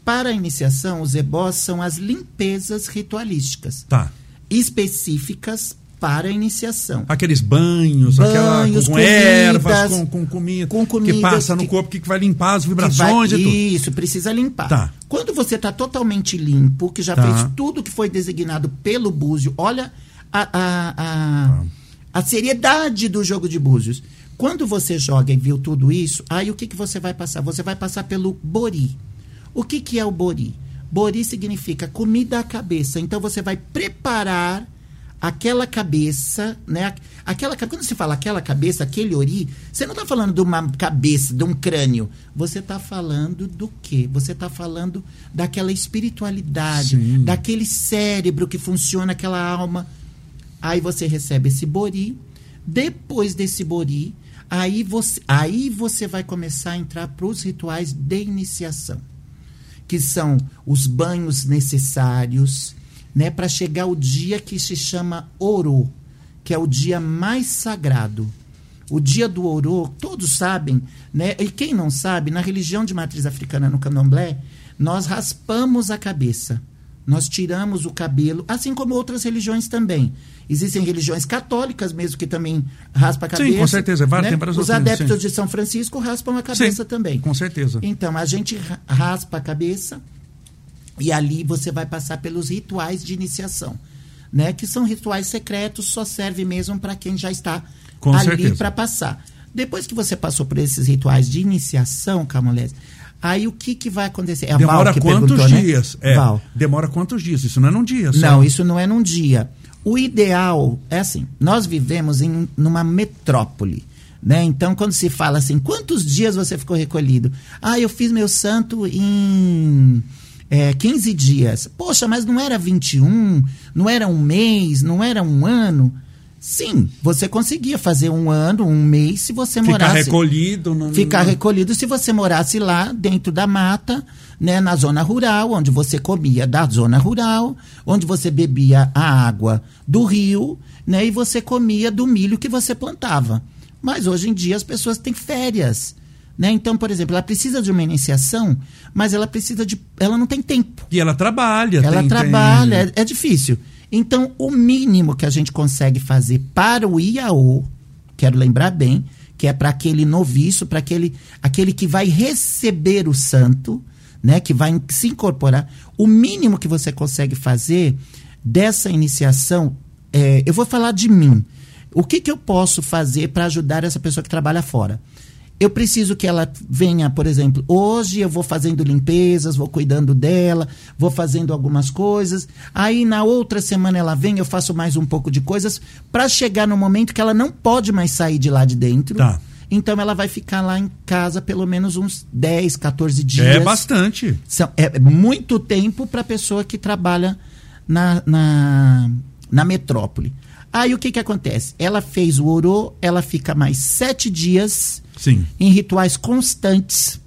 Para a iniciação, os ebós são as limpezas ritualísticas Tá. específicas para a iniciação. Aqueles banhos, aquela Banhos, com comidas, ervas, com, com comida, com que comidas passa no que- corpo, que, que vai limpar as Que vibrações vai- e tudo. Isso, precisa limpar. Tá. Quando você está totalmente limpo, que já Tá. fez tudo que foi designado pelo Búzio, olha a, a, a, a seriedade do jogo de Búzios. Quando você joga e viu tudo isso, aí o que, que você vai passar? Você vai passar pelo Bori. O que, que é o Bori? Bori significa comida à cabeça. Então você vai preparar aquela cabeça, né? Aquela quando você fala aquela cabeça, aquele ori, você não está falando de uma cabeça, de um crânio. Você está falando do quê? Você está falando daquela espiritualidade, Sim. daquele cérebro que funciona, aquela alma. Aí você recebe esse bori. Depois desse bori, aí você, aí você vai começar a entrar para os rituais de iniciação que são os banhos necessários, né, para chegar o dia que se chama Oro, que é o dia mais sagrado. O dia do Oro, todos sabem, né? E quem não sabe, na religião de matriz africana no Candomblé, nós raspamos a cabeça. Nós tiramos o cabelo, assim como outras religiões também. Existem religiões católicas mesmo que também raspam a Sim, cabeça. com certeza, várias- né? Os adeptos sim. de São Francisco raspam a cabeça Sim, também. Com certeza. Então, a gente ra- raspa a cabeça e ali você vai passar pelos rituais de iniciação. né? Que são rituais secretos, só serve mesmo para quem já está Com ali para passar. Depois que você passou por esses rituais de iniciação, Camolese, aí o que, que vai acontecer? É Demora quantos né? dias? É, Val. demora quantos dias? Isso não é num dia só. Não, isso não é num dia. O ideal é assim: nós vivemos em numa metrópole. Né? Então, quando se fala assim, quantos dias você ficou recolhido? Ah, eu fiz meu santo em é, 15 dias. Poxa, mas não era 21, não era um mês, não era um ano. Sim, você conseguia fazer um ano, um mês, se você Ficar morasse recolhido. Não, ficar não- recolhido se você morasse lá dentro da mata, né, na zona rural, onde você comia da zona rural, onde você bebia a água do rio, né, e você comia do milho que você plantava. Mas hoje em dia as pessoas têm férias, né? Então, por exemplo, ela precisa de uma iniciação, mas ela precisa de ela não tem tempo. E ela trabalha. Ela tem- trabalha, tem- é, é difícil. Então, o mínimo que a gente consegue fazer para o IAO, quero lembrar bem, que é para aquele noviço, para aquele, aquele que vai receber o santo, né, que vai se incorporar, o mínimo que você consegue fazer dessa iniciação, é, eu vou falar de mim. O que, que eu posso fazer para ajudar essa pessoa que trabalha fora? Eu preciso que ela venha, por exemplo, hoje eu vou fazendo limpezas, vou cuidando dela, vou fazendo algumas coisas. Aí na outra semana ela vem, eu faço mais um pouco de coisas para chegar no momento que ela não pode mais sair de lá de dentro. Tá. Então ela vai ficar lá em casa pelo menos uns 10, 14 dias. É bastante. São, é muito tempo para a pessoa que trabalha na, na, na metrópole. Aí o que, que acontece? Ela fez o orô, ela fica mais sete dias Sim. em rituais constantes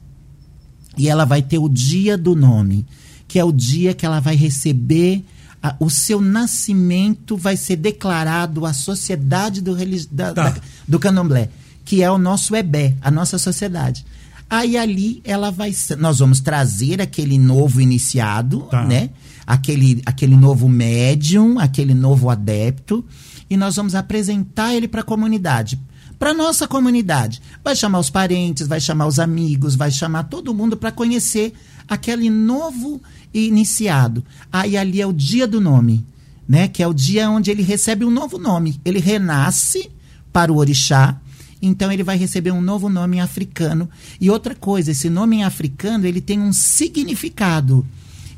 e ela vai ter o dia do nome, que é o dia que ela vai receber a- o seu nascimento vai ser declarado à sociedade do, da- Tá. da- do candomblé, que é o nosso EBé, a nossa sociedade. Aí ali ela vai nós vamos trazer aquele novo iniciado, Tá. né? Aquele, aquele novo médium, aquele novo adepto, e nós vamos apresentar ele para a comunidade. Para nossa comunidade. Vai chamar os parentes, vai chamar os amigos, vai chamar todo mundo para conhecer aquele novo iniciado. Aí ali é o dia do nome, né? Que é o dia onde ele recebe um novo nome. Ele renasce para o orixá, então ele vai receber um novo nome africano. E outra coisa, esse nome africano, ele tem um significado.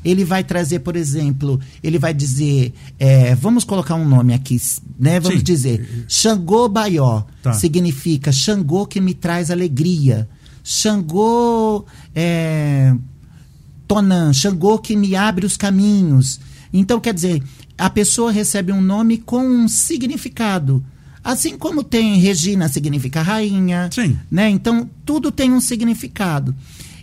Ele vai trazer, por exemplo, ele vai dizer, é, vamos colocar um nome aqui, né? Vamos Sim. dizer, Xangô Baió Tá. significa Xangô que me traz alegria. Xangô é, Tonan, Xangô que me abre os caminhos. Então, quer dizer, a pessoa recebe um nome com um significado. Assim como tem Regina significa rainha, Sim. né? Então, tudo tem um significado.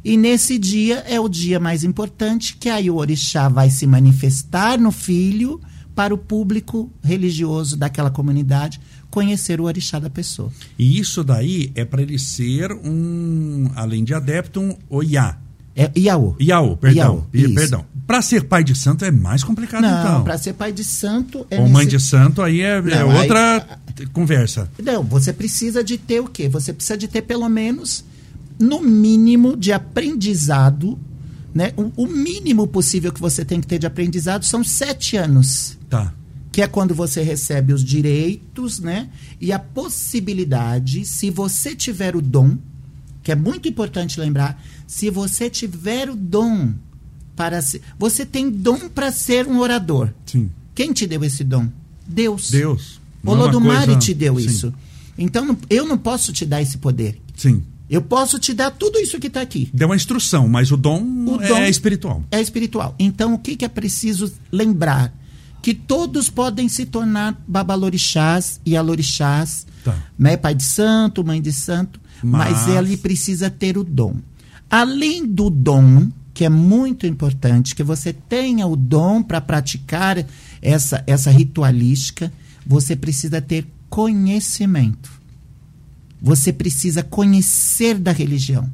E nesse dia é o dia mais importante, que aí o orixá vai se manifestar no filho para o público religioso daquela comunidade conhecer o orixá da pessoa. E isso daí é para ele ser um, além de adepto, um oiá. É Iaô. Iaô, perdão. Iaô, perdão. Para ser pai de santo é mais complicado, Não, então. para ser pai de santo é Ou mãe nesse- de santo, aí é, é Não, aí- outra t- conversa. Não, você precisa de ter o quê? Você precisa de ter pelo menos, no mínimo, de aprendizado. Né? O, o mínimo possível que você tem que ter de aprendizado são sete anos. Tá. Que é quando você recebe os direitos, né? E a possibilidade, se você tiver o dom, que é muito importante lembrar, se você tiver o dom para ser. Você tem dom para ser um orador. Sim. Quem te deu esse dom? Deus. Deus. O é uma Lodumare coisa- te deu Sim. isso. Então eu não posso te dar esse poder. Sim. Eu posso te dar tudo isso que está aqui. Deu uma instrução, mas o dom, O é dom- espiritual. É espiritual. Então o que, que é preciso lembrar? Que todos podem se tornar babalorixás e alorixás, Tá. né? pai de santo, mãe de santo, mas, Mas- ele precisa ter o dom. Além do dom, que é muito importante, que você tenha o dom para praticar essa, essa ritualística, você precisa ter conhecimento. Você precisa conhecer da religião,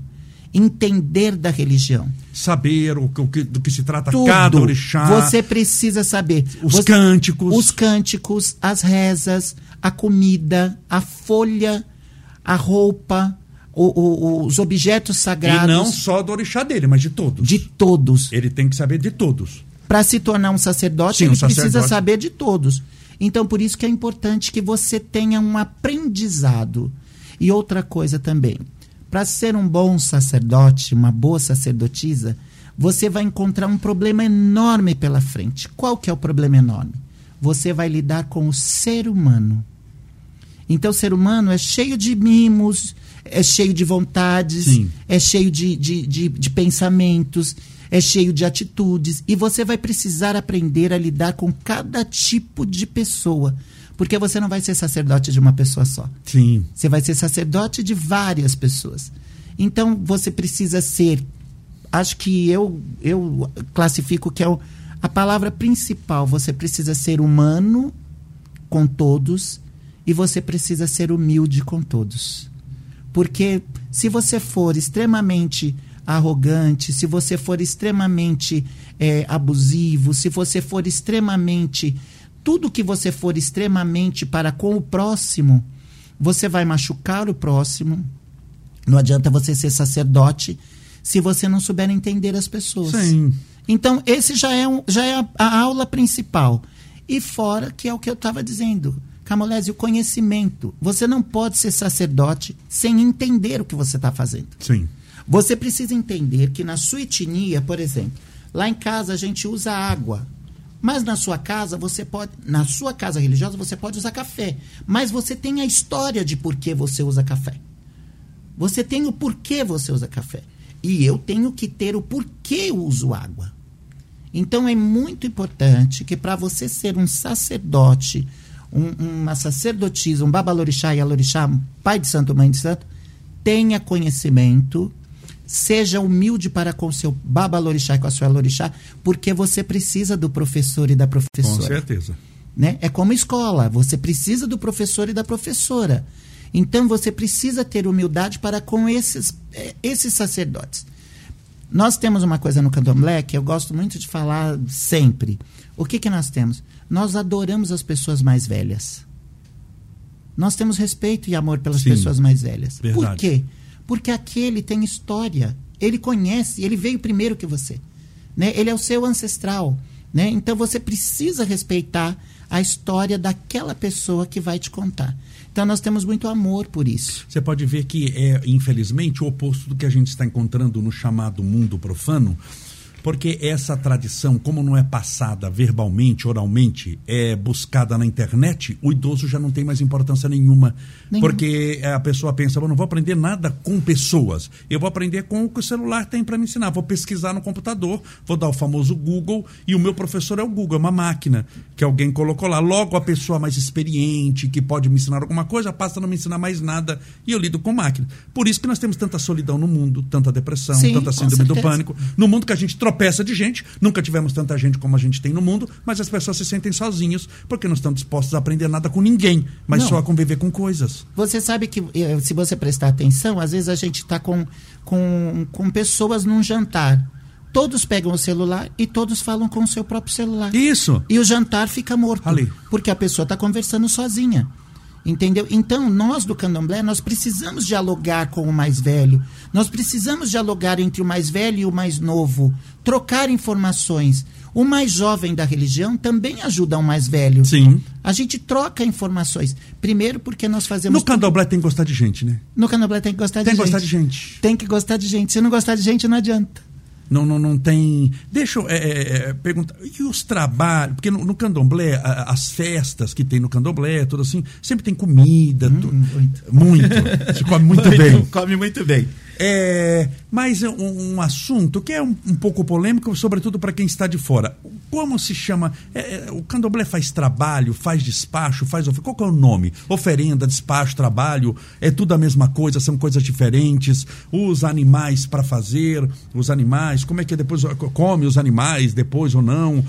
entender da religião. Saber o, que- o que- do que se trata Tudo. cada orixá. Você precisa saber. Os Você- cânticos. Os cânticos, as rezas, a comida, a folha, a roupa, o- o- os objetos E sagrados não só do orixá dele, mas de todos. de todos. Ele tem que saber de todos. Para se tornar um sacerdote, Sim, ele um sacerdote. precisa saber de todos. Então, por isso que é importante que você tenha um aprendizado. E outra coisa também, para ser um bom sacerdote, uma boa sacerdotisa, você vai encontrar um problema enorme pela frente. Qual que é o problema enorme? Você vai lidar com o ser humano. Então, o ser humano é cheio de mimos, é cheio de vontades, Sim. é cheio de, de, de, de pensamentos, é cheio de atitudes. E você vai precisar aprender a lidar com cada tipo de pessoa. Porque você não vai ser sacerdote de uma pessoa só. Sim. Você vai ser sacerdote de várias pessoas. Então você precisa ser. Acho que eu, eu classifico que é o, a palavra principal. Você precisa ser humano com todos e você precisa ser humilde com todos. Porque se você for extremamente arrogante, se você for extremamente é, abusivo, se você for extremamente. Tudo que você for extremamente para com o próximo, você vai machucar o próximo. Não adianta você ser sacerdote se você não souber entender as pessoas. Sim. Então, esse já é, um, já é a, a aula principal. E fora, que é o que eu estava dizendo, Camolese, o conhecimento. Você não pode ser sacerdote sem entender o que você está fazendo. Sim. Você precisa entender que na sua etnia, por exemplo, lá em casa a gente usa água. Mas na sua casa você pode, na sua casa religiosa você pode usar café, mas você tem a história de por que você usa café. Você tem o porquê você usa café. E eu tenho que ter o porquê eu uso água. Então é muito importante que para você ser um sacerdote, um, uma sacerdotisa, um babalorixá e alorixá, pai de santo, mãe de santo, tenha conhecimento, seja humilde para com seu babalorixá e com a sua alorixá, porque você precisa do professor e da Com professora. certeza. Né? É como escola, você precisa do professor e da professora. Então você precisa ter humildade para com esses, eh, esses sacerdotes. Nós temos uma coisa no candomblé que eu gosto muito de falar sempre. O que, que nós temos? Nós adoramos as pessoas mais velhas. Nós temos respeito e amor pelas Sim. pessoas mais velhas. Por Verdade. quê? Porque aquele tem história. Ele conhece, ele veio primeiro que você. Né? Ele é o seu ancestral. Né? Então você precisa respeitar a história daquela pessoa que vai te contar. Então nós temos muito amor por isso. Você pode ver que é, infelizmente, o oposto do que a gente está encontrando no chamado mundo profano, porque essa tradição, como não é passada verbalmente, oralmente, é buscada na internet, o idoso já não tem mais importância nenhuma. Nenhuma. Porque a pessoa pensa, eu não vou aprender nada com pessoas, eu vou aprender com o que o celular tem para me ensinar. Vou pesquisar no computador, vou dar o famoso Google, e o meu professor é o Google, é uma máquina que alguém colocou lá. Logo, a pessoa mais experiente, que pode me ensinar alguma coisa, passa a não me ensinar mais nada, e eu lido com máquina. Por isso que nós temos tanta solidão no mundo, tanta depressão, Sim, tanta síndrome do pânico. No mundo que a gente tropeça de gente, nunca tivemos tanta gente como a gente tem no mundo, mas as pessoas se sentem sozinhos porque não estão dispostos a aprender nada com ninguém, mas Não. só a conviver com coisas. Você sabe que, eh, se você prestar atenção, às vezes a gente está com, com, com pessoas num jantar. Todos pegam o celular e todos falam com o seu próprio celular. Isso. E o jantar fica morto. Ali. Porque a pessoa está conversando sozinha. Entendeu? Então, nós do candomblé, nós precisamos dialogar com o mais velho. Nós precisamos dialogar entre o mais velho e o mais novo. Trocar informações. O mais jovem da religião também ajuda o mais velho. Sim. A gente troca informações. Primeiro porque nós fazemos... No candomblé tem que gostar de gente, né? No candomblé tem que gostar Tem de que gente. gostar de gente. Tem que gostar de gente. Se não gostar de gente, não adianta. Não, não, não tem. Deixa eu é, é, é, perguntar. E os trabalhos? Porque no, no candomblé, a- as festas que tem no candomblé, tudo assim, sempre tem comida. tu- muito. Muito. Se come muito (laughs) bem. Come muito bem. É, mas é um, um assunto que é um, um pouco polêmico, sobretudo para quem está de fora. Como se chama? é, é, o candomblé faz trabalho, faz despacho, faz. Qual que é o nome? Oferenda, despacho, trabalho, é tudo a mesma coisa, são coisas diferentes. Os animais para fazer, os animais, como é que é depois come os animais depois ou não?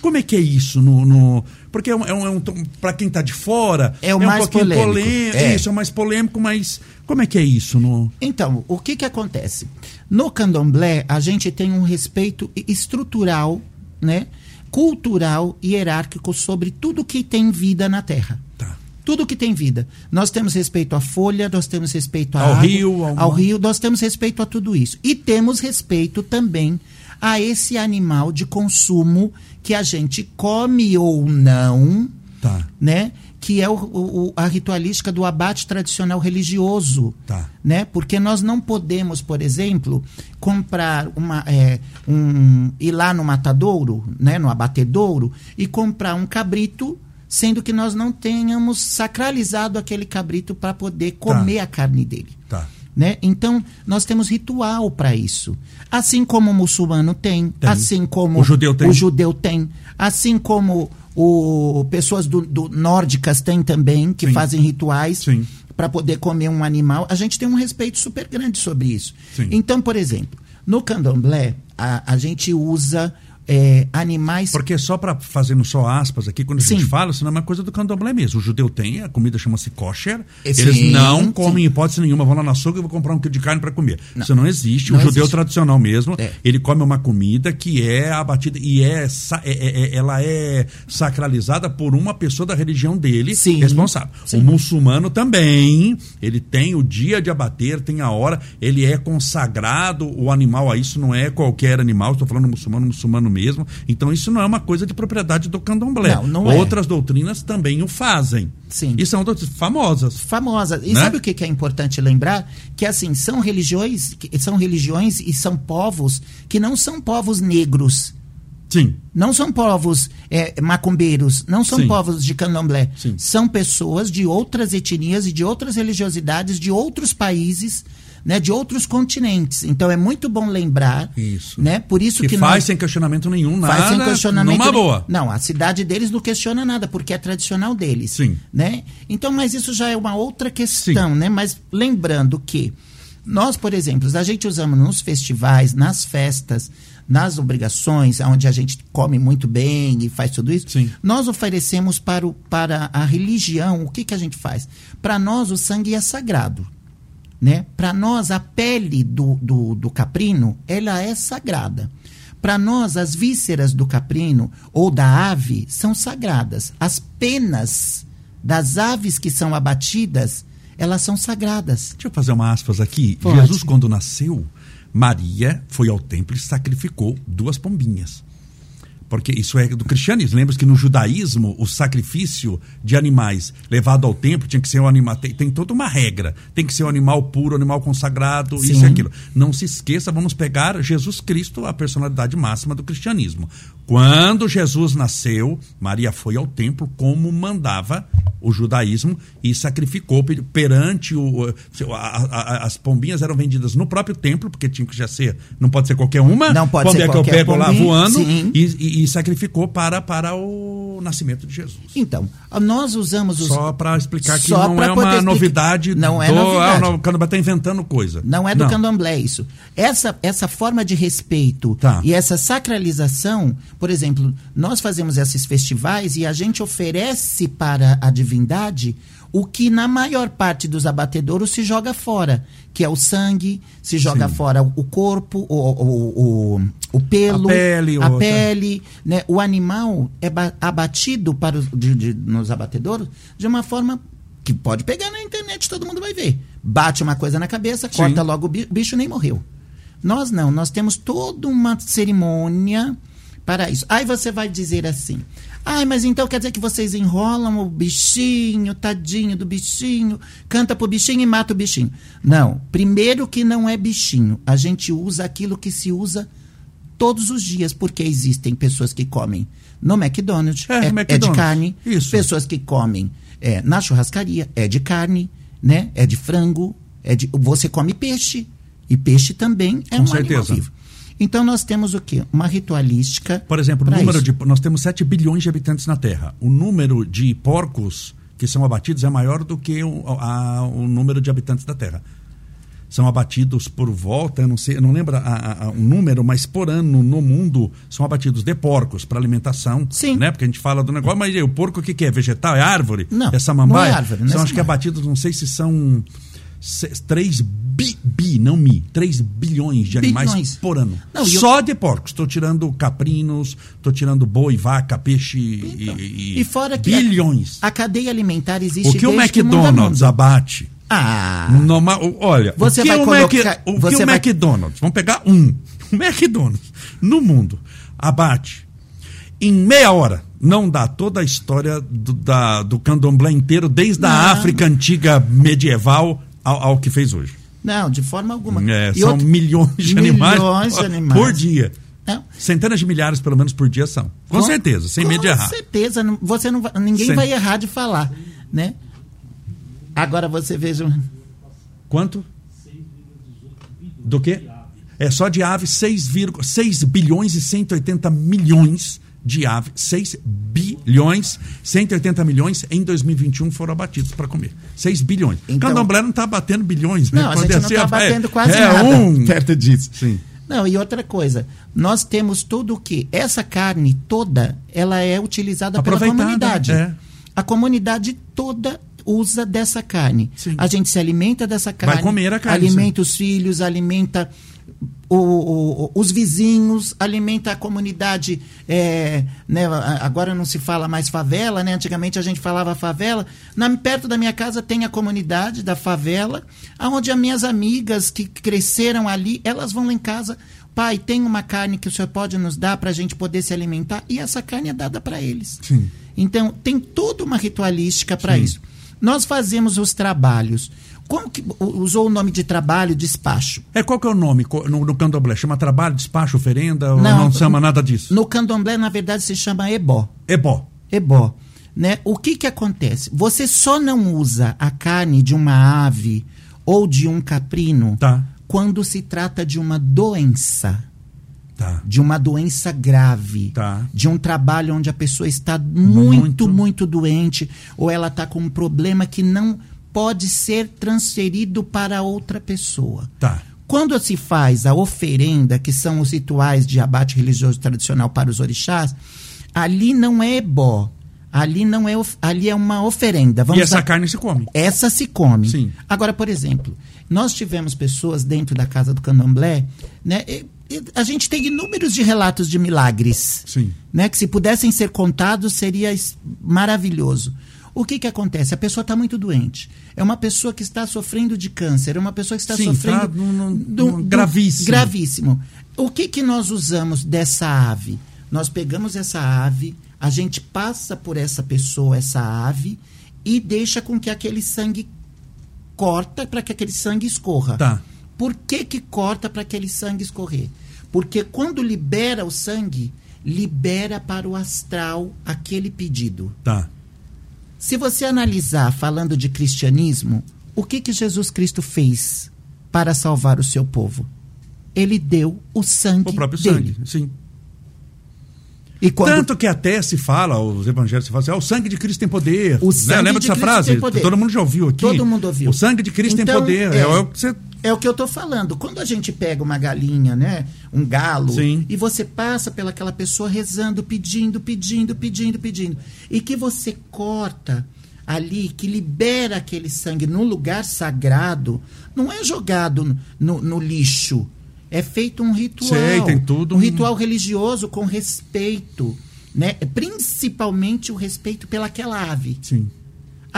Como é que é isso no. no- porque é um, é um, é um para quem está de fora, É o um mais pouquinho polêmico. polê- É. Isso, é o mais polêmico, mas como é que é isso no. Então, o que que acontece? No candomblé, a gente tem um respeito estrutural, né? cultural e hierárquico sobre tudo que tem vida na Terra. Tá. Tudo que tem vida. Nós temos respeito à folha, nós temos respeito Ao água, rio, ao ao rio, nós temos respeito a tudo isso. E temos respeito também a esse animal de consumo que a gente come ou não, Tá. né? Que é o, o- a ritualística do abate tradicional religioso. Tá. Né? Porque nós não podemos, por exemplo, comprar uma. é, um, ir lá no matadouro, né? no abatedouro, e comprar um cabrito, sendo que nós não tenhamos sacralizado aquele cabrito para poder comer a carne dele. Tá. Né? Então, nós temos ritual para isso. Assim como o muçulmano tem, Tem. assim como O judeu tem. o judeu tem, assim como o pessoas do, do nórdicas têm também, que Sim. fazem rituais para poder comer um animal. A gente tem um respeito super grande sobre isso. Sim. Então, por exemplo, no candomblé, a, a gente usa é, animais. Porque só para fazendo só aspas aqui, quando a Sim. gente fala, isso não é uma coisa do candomblé mesmo. O judeu tem, a comida chama-se kosher. É, Eles sim, não sim. comem em hipótese nenhuma, vão lá na açougue e vão comprar um quilo de carne para comer. Isso não existe. Não o judeu existe. tradicional mesmo, É. ele come uma comida que é abatida e é, é- é- é- ela é sacralizada por uma pessoa da religião dele Sim. responsável. Sim. O muçulmano também, ele tem o dia de abater, tem a hora, ele é consagrado o animal a isso, não é qualquer animal, estou falando muçulmano, muçulmano mesmo. Então isso não é uma coisa de propriedade do candomblé. Não, não é. Outras doutrinas também o fazem. Sim. E são doutrinas famosas. famosa. E Né? sabe o que, que é importante lembrar? Que assim, são religiões, são religiões e são povos que não são povos negros. Sim. Não são povos é, macumbeiros, não são Sim. povos de candomblé. Sim. São pessoas de outras etnias e de outras religiosidades, de outros países, né, de outros continentes. Então é muito bom lembrar. Isso. Né, por isso Que, que, faz nós, sem questionamento nenhum, nada. faz sem questionamento. Numa boa. Não, a cidade deles não questiona nada, porque é tradicional deles. Sim. Né? Então, mas isso já é uma outra questão, né? Mas lembrando que nós, por exemplo, a gente usamos nos festivais, nas festas, nas obrigações, onde a gente come muito bem e faz tudo isso, Sim. nós oferecemos para, o, para a religião, o que, que a gente faz? Para nós, o sangue é sagrado. Né? Para nós, a pele do, do, do caprino, ela é sagrada. Para nós, as vísceras do caprino ou da ave são sagradas. As penas das aves que são abatidas, elas são sagradas. Deixa eu fazer uma aspas aqui. Pode. Jesus, quando nasceu, Maria foi ao templo e sacrificou duas pombinhas. Porque isso é do cristianismo. Lembra que no judaísmo, o sacrifício de animais levado ao templo tinha que ser um animal. Tem, tem toda uma regra. Tem que ser um animal puro, um animal consagrado, Sim. isso e aquilo. Não se esqueça, vamos pegar Jesus Cristo, a personalidade máxima do cristianismo. Quando Jesus nasceu, Maria foi ao templo como mandava o judaísmo e sacrificou per- perante o. a- a- a- as pombinhas eram vendidas no próprio templo, porque tinha que já ser. Não pode ser qualquer uma. Não pode Quando ser é que eu qualquer pego lá pombinha, voando sim. e, e- e sacrificou para, para o nascimento de Jesus. Então, nós usamos os. Só para explicar que Só não é uma explicar- novidade. Não é do, novidade. Ah, não, o candomblé está inventando coisa. Não é do candomblé isso. Essa, essa forma de respeito Tá. e essa sacralização, por exemplo, nós fazemos esses festivais e a gente oferece para a divindade o que na maior parte dos abatedouros se joga fora, que é o sangue, se joga Sim. fora o corpo, o, o, o, o pelo, A pele, a outra. pele, né? O animal é ba- abatido para os, de- de- nos abatedouros de uma forma que pode pegar na internet, todo mundo vai ver. Bate uma coisa na cabeça, Sim. corta logo o bi- o bicho nem morreu. Nós não, nós temos toda uma cerimônia para isso. Aí você vai dizer assim: ai, mas então quer dizer que vocês enrolam o bichinho, tadinho do bichinho, canta pro bichinho e mata o bichinho. Não, primeiro que não é bichinho, a gente usa aquilo que se usa todos os dias, porque existem pessoas que comem no McDonald's, É, é, é McDonald's. de carne, Isso. pessoas que comem é, na churrascaria, é de carne, né? É de frango, é de, você come peixe, e peixe também é Com um certeza. animal vivo. Então nós temos o quê? Uma ritualística. Por exemplo, o número isso. de. Nós temos 7 bilhões de habitantes na Terra. O número de porcos que são abatidos é maior do que o, a- o número de habitantes da Terra. São abatidos por volta, eu não sei, eu não lembro o número, mas por ano no mundo são abatidos de porcos para alimentação. Sim. Né? Porque a gente fala do negócio, mas e aí, o porco o que, que é? Vegetal? É árvore? Não, É samambaia? não é árvore, não é São acho que abatidos, não sei se são 3 bi, bi, não mi, 3 bilhões de animais Bilhões. por ano. Não, e eu- Só de porcos. Estou tirando caprinos, estou tirando boi, vaca, peixe Então, e, e fora que bilhões. A, a cadeia alimentar existe o que o é McDonald's abate? Ah, o- olha, Você o que, vai o, colocar- Mac- o, que você o vai- McDonald's, vamos pegar um. (laughs) o McDonald's no mundo abate em meia hora, não dá toda a história do, da, do candomblé inteiro, desde a Não. África antiga medieval ao, ao que fez hoje. Não, de forma alguma. É, são outra- milhões de animais, Milhões de (laughs) por- animais. por dia. Não. Centenas de milhares, pelo menos, por dia são. Com, certeza, sem medo de errar. Com certeza, você não vai- ninguém Sem- vai errar de falar, né? Agora você veja, um- Quanto? Do quê? É só de aves 6, 6 bilhões e 180 milhões de aves. 6 bilhões, 180 milhões em 2021 foram abatidos para comer. 6 bilhões. Então- Candomblé não está batendo bilhões, né? Não, a Quando gente é não assim, tá é- batendo quase é nada um (laughs) perto disso. Sim. Não, e outra coisa, nós temos tudo o que essa carne toda, ela é utilizada pela comunidade. é. A comunidade toda usa dessa carne. Sim. A gente se alimenta dessa carne. comer a carne, Alimenta os filhos, alimenta o- o- os vizinhos, alimenta a comunidade. é, né, agora não se fala mais favela, né? Antigamente a gente falava favela. Na, perto da minha casa tem a comunidade da favela, onde as minhas amigas que cresceram ali, elas vão lá em casa. Pai, tem uma carne que o senhor pode nos dar para a gente poder se alimentar? E essa carne é dada para eles. Sim. Então, tem toda uma ritualística para isso. Nós fazemos os trabalhos. Como que usou o nome de trabalho, despacho? É, qual que é o nome no, no candomblé? Chama trabalho, despacho, oferenda? Não, não chama nada disso? No candomblé, na verdade, se chama ebó. Bom. Ebó. Né? O que, que acontece? Você só não usa a carne de uma ave ou de um caprino Tá. quando se trata de uma doença. Tá. de uma doença grave, Tá. de um trabalho onde a pessoa está muito, Muito. muito, doente, ou ela está com um problema que não pode ser transferido para outra pessoa. Tá. Quando se faz a oferenda, que são os rituais de abate religioso tradicional para os orixás, ali não é ebó, ali não é, ali é uma oferenda. Vamos e essa dar- carne se come. essa se come. Sim. Agora, por exemplo, nós tivemos pessoas dentro da casa do candomblé, né? A gente tem inúmeros de relatos de milagres, Sim. né? Que se pudessem ser contados seria maravilhoso. O que que acontece? A pessoa está muito doente. É uma pessoa que está sofrendo de câncer, é uma pessoa que está Sim, sofrendo tá num- num- do- num do- gravíssimo. gravíssimo. O que que nós usamos dessa ave? Nós pegamos essa ave, a gente passa por essa pessoa, essa ave, e deixa com que aquele sangue corta para que aquele sangue escorra. Tá. Por que que corta para aquele sangue escorrer? Porque quando libera o sangue, libera para o astral aquele pedido. Tá. Se você analisar falando de cristianismo, o que que Jesus Cristo fez para salvar o seu povo? Ele deu o sangue O próprio dele. sangue. Sim. E quando Tanto que até se fala, os evangelhos se falam assim, ah, o sangue de Cristo tem poder. O Né? Lembra de dessa Cristo frase? Todo mundo já ouviu aqui. Todo mundo ouviu. O sangue de Cristo Então, tem poder. É, é. o que você. É o que eu tô falando. Quando a gente pega uma galinha, né? Um galo, Sim. e você passa pelaquela pessoa rezando, pedindo, pedindo, pedindo, pedindo. E que você corta ali, que libera aquele sangue no lugar sagrado, não é jogado no, no lixo. É feito um ritual. Sei, tem tudo Um um- ritual religioso com respeito. Né? Principalmente o respeito pelaquela ave Sim.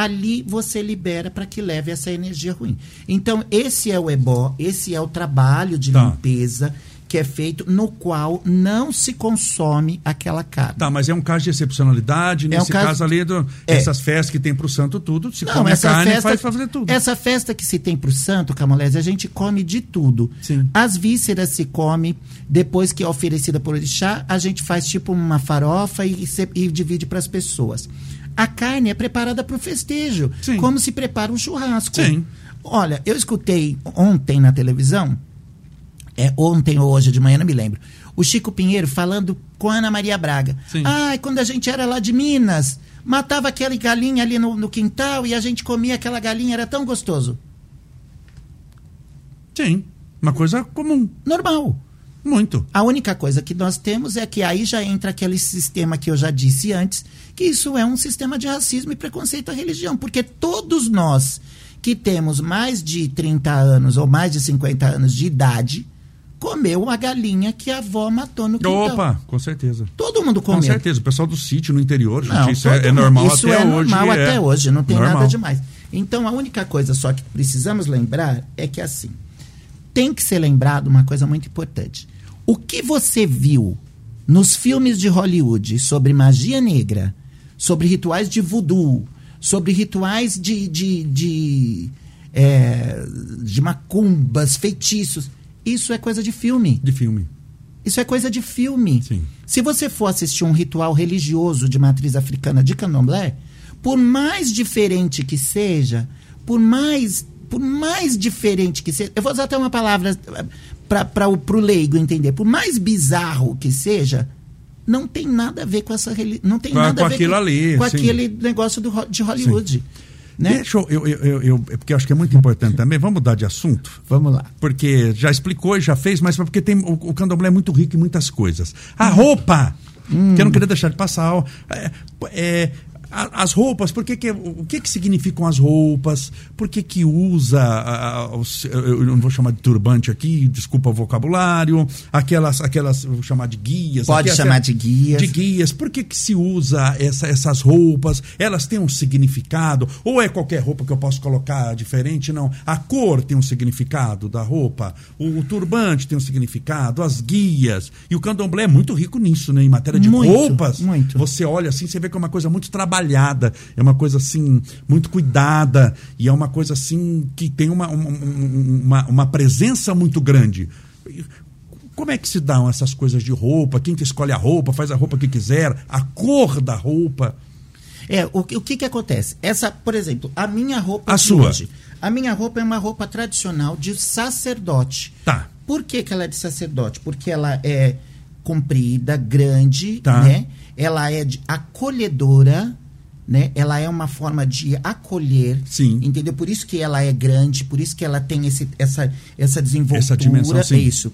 Ali você libera para que leve essa energia ruim. Então, esse é o ebó, esse é o trabalho de Tá. limpeza que é feito, no qual não se consome aquela carne. Tá, mas é um caso de excepcionalidade. É um Nesse caso- caso, ali, do, É. essas festas que tem pro santo tudo, se Não, come essa carne festa, faz fazer tudo. Essa festa que se tem para o santo, Camolese, a gente come de tudo. Sim. As vísceras se come, depois que é oferecida por orixá, a gente faz tipo uma farofa e, se- e divide para as pessoas. A carne é preparada para o festejo, Sim. como se prepara um churrasco. Sim. Olha, eu escutei ontem na televisão, é ontem ou hoje de manhã, não me lembro, o Chico Pinheiro falando com a Ana Maria Braga. Sim. Ai, quando a gente era lá de Minas, matava aquela galinha ali no, no quintal e a gente comia aquela galinha, era tão gostoso. Sim. Uma coisa comum. Normal. Muito. A única coisa que nós temos é que aí já entra aquele sistema que eu já disse antes, que isso é um sistema de racismo e preconceito à religião, porque todos nós que temos mais de 30 anos ou mais de 50 anos de idade, comeu uma galinha que a avó matou no quintal. Opa, com certeza. Todo mundo Com comeu. certeza. O pessoal do sítio no interior, gente, Não, isso é, é normal isso até é hoje. normal é até hoje, não tem normal. nada demais. Então a única coisa só que precisamos lembrar é que assim, tem que ser lembrado uma coisa muito importante. O que você viu nos filmes de Hollywood sobre magia negra, sobre rituais de voodoo, sobre rituais de, de, de, é, de macumbas, feitiços, isso é coisa de filme. De filme. Isso é coisa de filme. Sim. Se você for assistir um ritual religioso de matriz africana de candomblé, por mais diferente que seja, por mais, por mais diferente que seja, eu vou usar até uma palavra para o leigo entender, por mais bizarro que seja, não tem nada a ver com essa não tem com, nada com a ver aquilo com, ali, com sim. aquele negócio do, de Hollywood. Sim. Né? Deixa eu, eu, eu, eu, porque eu acho que é muito importante também. Vamos mudar de assunto? Vamos lá. Porque já explicou e já fez, mas porque tem, o, o candomblé é muito rico em muitas coisas. A roupa, hum. que eu não queria deixar de passar. É, é, as roupas, por que que, o que, que significam as roupas? Por que, que usa, a, os, eu não vou chamar de turbante aqui, desculpa o vocabulário, aquelas, aquelas vou chamar de guias. Pode aqui, chamar de guias. De guias. Por que, que se usa essa, essas roupas? Elas têm um significado? Ou é qualquer roupa que eu posso colocar diferente? Não. A cor tem um significado da roupa, o, o turbante tem um significado, as guias. E o candomblé é muito rico nisso, né? Em matéria de muito, roupas. Muito. Você olha assim, você vê que é uma coisa muito trabalhada trabalhada, é uma coisa assim, muito cuidada, e é uma coisa assim que tem uma, uma, uma presença muito grande. Como é que se dão essas coisas de roupa? Quem que escolhe a roupa, faz a roupa que quiser, a cor da roupa? É, o, o que que acontece? Essa, por exemplo, a minha roupa a sua. hoje. A minha roupa é uma roupa tradicional de sacerdote. Tá. Por que, que ela é de sacerdote? Porque ela é comprida, grande, Tá. né? Ela é de acolhedora, né? Ela é uma forma de acolher, Sim. entendeu? Por isso que ela é grande, por isso que ela tem esse, essa, essa desenvoltura, Essa dimensão, sim. é isso.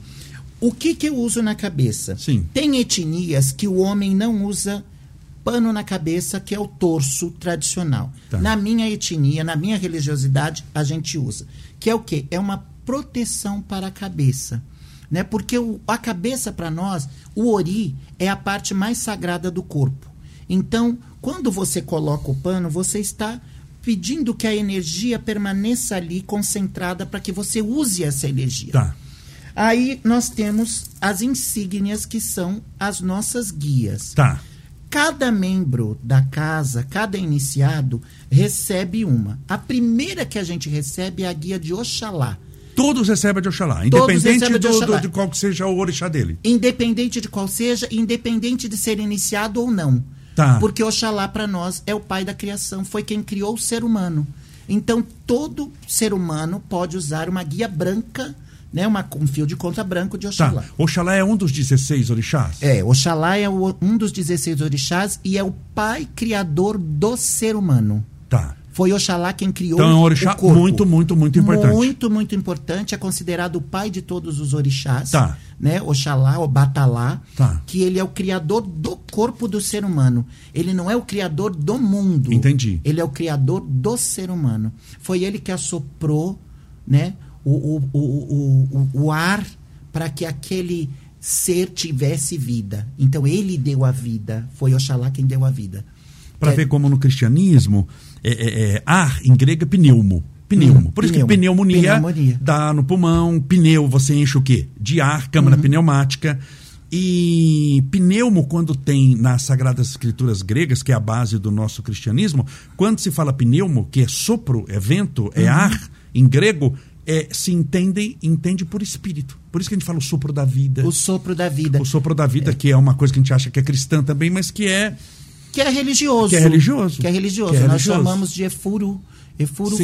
O que que eu uso na cabeça? Sim. Tem etnias que o homem não usa pano na cabeça, que é o torso tradicional. Tá. Na minha etnia, na minha religiosidade, a gente usa. Que é o quê? É uma proteção para a cabeça. Né? Porque o, a cabeça, para nós, o ori é a parte mais sagrada do corpo. Então, quando você coloca o pano, você está pedindo que a energia permaneça ali concentrada para que você use essa energia. Tá. Aí nós temos as insígnias que são as nossas guias. Tá. Cada membro da casa, cada iniciado, recebe uma. A primeira que a gente recebe é a guia de Oxalá. Todos recebem de Oxalá, independente recebem de do, Oxalá. do- de qual que seja o orixá dele. Independente de qual seja, independente de ser iniciado ou não. Tá. Porque Oxalá, para nós, é o pai da criação, foi quem criou o ser humano. Então, todo ser humano pode usar uma guia branca, né, uma, um fio de conta branco de Oxalá. Tá. Oxalá é um dos 16 orixás? É, Oxalá é o- um dos 16 orixás e é o pai criador do ser humano. Tá. Foi Oxalá quem criou Então é um o orixá corpo. muito, muito, muito importante. Muito, muito importante. É considerado o pai de todos os orixás. Tá. Né? Oxalá, o Batalá. Tá. Que ele é o criador do corpo do ser humano. Ele não é o criador do mundo. Entendi. Ele é o criador do ser humano. Foi ele que assoprou né, o, o, o, o, o, o ar para que aquele ser tivesse vida. Então ele deu a vida. Foi Oxalá quem deu a vida. Para É, ver como no cristianismo, é, é- é ar em grego é pneumo. Pneumo. Hum, Por isso pneumo. que pneumonia, Pneumonia. dá no pulmão, pneu você enche o quê? De ar, Uhum. câmara pneumática. E pneumo, quando tem nas Sagradas Escrituras gregas, que é a base do nosso cristianismo, quando se fala pneumo, que é sopro, é vento, é Uhum. ar, em grego, é, se entende, entende por espírito. Por isso que a gente fala o sopro da vida. O sopro da vida. O sopro da vida, que é uma coisa que a gente acha que é cristã também, mas que é Que é religioso. Que é religioso. Que é religioso. Que é Nós religioso. chamamos de efuru. Efuru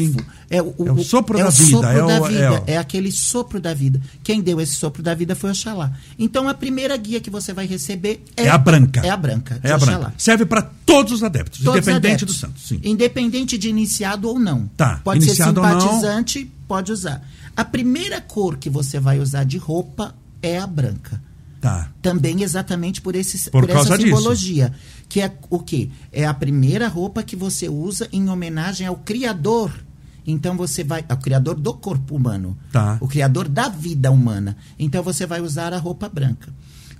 é o, É o sopro da vida, sopro é o- da é vida. o- É, aquele sopro da vida. Quem deu esse sopro da vida foi Oxalá. Então a primeira guia que você vai receber é, É a branca. É a branca. É a branca. Serve para todos os adeptos, Todos independente adeptos. do santo. Sim. Independente de iniciado ou não. Tá, Pode iniciado ser simpatizante, pode usar. A primeira cor que você vai usar de roupa é a branca. Tá. Também exatamente por, esse, Por por, causa essa disso. Que é o quê? É a primeira roupa que você usa em homenagem ao Criador. Então você vai. Ao Criador do corpo humano. Tá. O Criador da vida humana. Então você vai usar a roupa branca.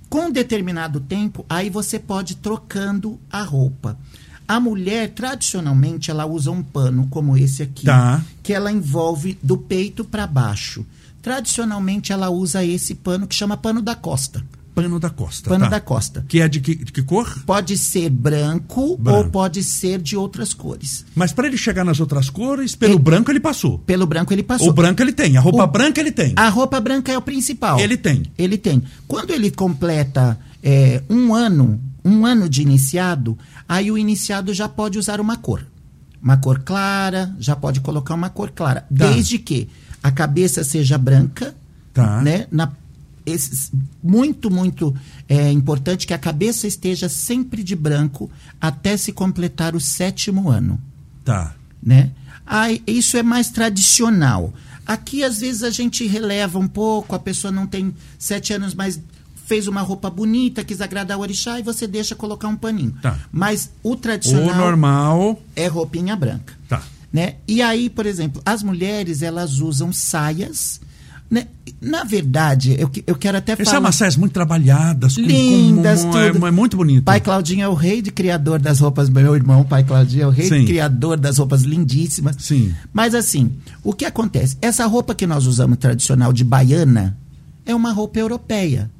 Com determinado tempo, aí você pode ir trocando a roupa. A mulher, tradicionalmente, ela usa um pano como esse aqui, Tá. que ela envolve do peito para baixo. Tradicionalmente, ela usa esse pano que chama pano da costa. Pano da costa. Pano tá. da costa. Que é de que, de que cor? Pode ser branco, Branco. ou pode ser de outras cores. Mas para ele chegar nas outras cores, pelo Ele- branco ele passou. Pelo branco ele passou. O branco ele tem, a roupa O- branca ele tem. A roupa branca é o principal. Ele tem. Ele tem. Quando ele completa é, um ano, um ano de iniciado, aí o iniciado já pode usar uma cor. Uma cor clara, já pode colocar uma cor clara. Desde que a cabeça seja branca, Tá. né? Na, muito, muito é, importante que a cabeça esteja sempre de branco até se completar o sétimo ano Tá. né? Aí, isso é mais tradicional. Aqui, às vezes, a gente releva um pouco, a pessoa não tem sete anos, mas fez uma roupa bonita, quis agradar o orixá, e você deixa colocar um paninho. Tá. Mas o O tradicional normal. é roupinha branca. Tá. Né? E aí, por exemplo, as mulheres, elas usam saias. Né? Na verdade, eu, eu quero até Essas falar... são umas saias muito trabalhadas. com- Lindas, com- é, tudo. é muito bonito. Pai Claudinho é o rei de criador das roupas, meu irmão, pai Claudinho é o rei Sim. de criador das roupas lindíssimas. Sim. Mas assim, o que acontece? Essa roupa que nós usamos tradicional de baiana é uma roupa europeia.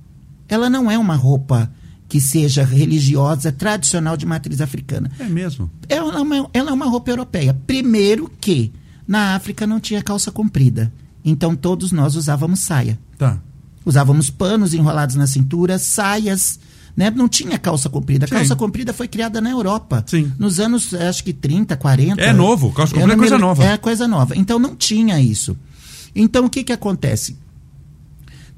Ela não é uma roupa que seja religiosa, tradicional de matriz africana. É mesmo. Ela é uma, ela é uma roupa europeia. Primeiro que na África não tinha calça comprida. Então todos nós usávamos saia. Tá. Usávamos panos enrolados na cintura, saias, né? Não tinha calça comprida. A Sim. calça comprida foi criada na Europa. Sim. Nos anos, eh, acho que 30, 40. É novo, calça comprida é não me coisa lembro- nova. É coisa nova. Então não tinha isso. Então o que que acontece?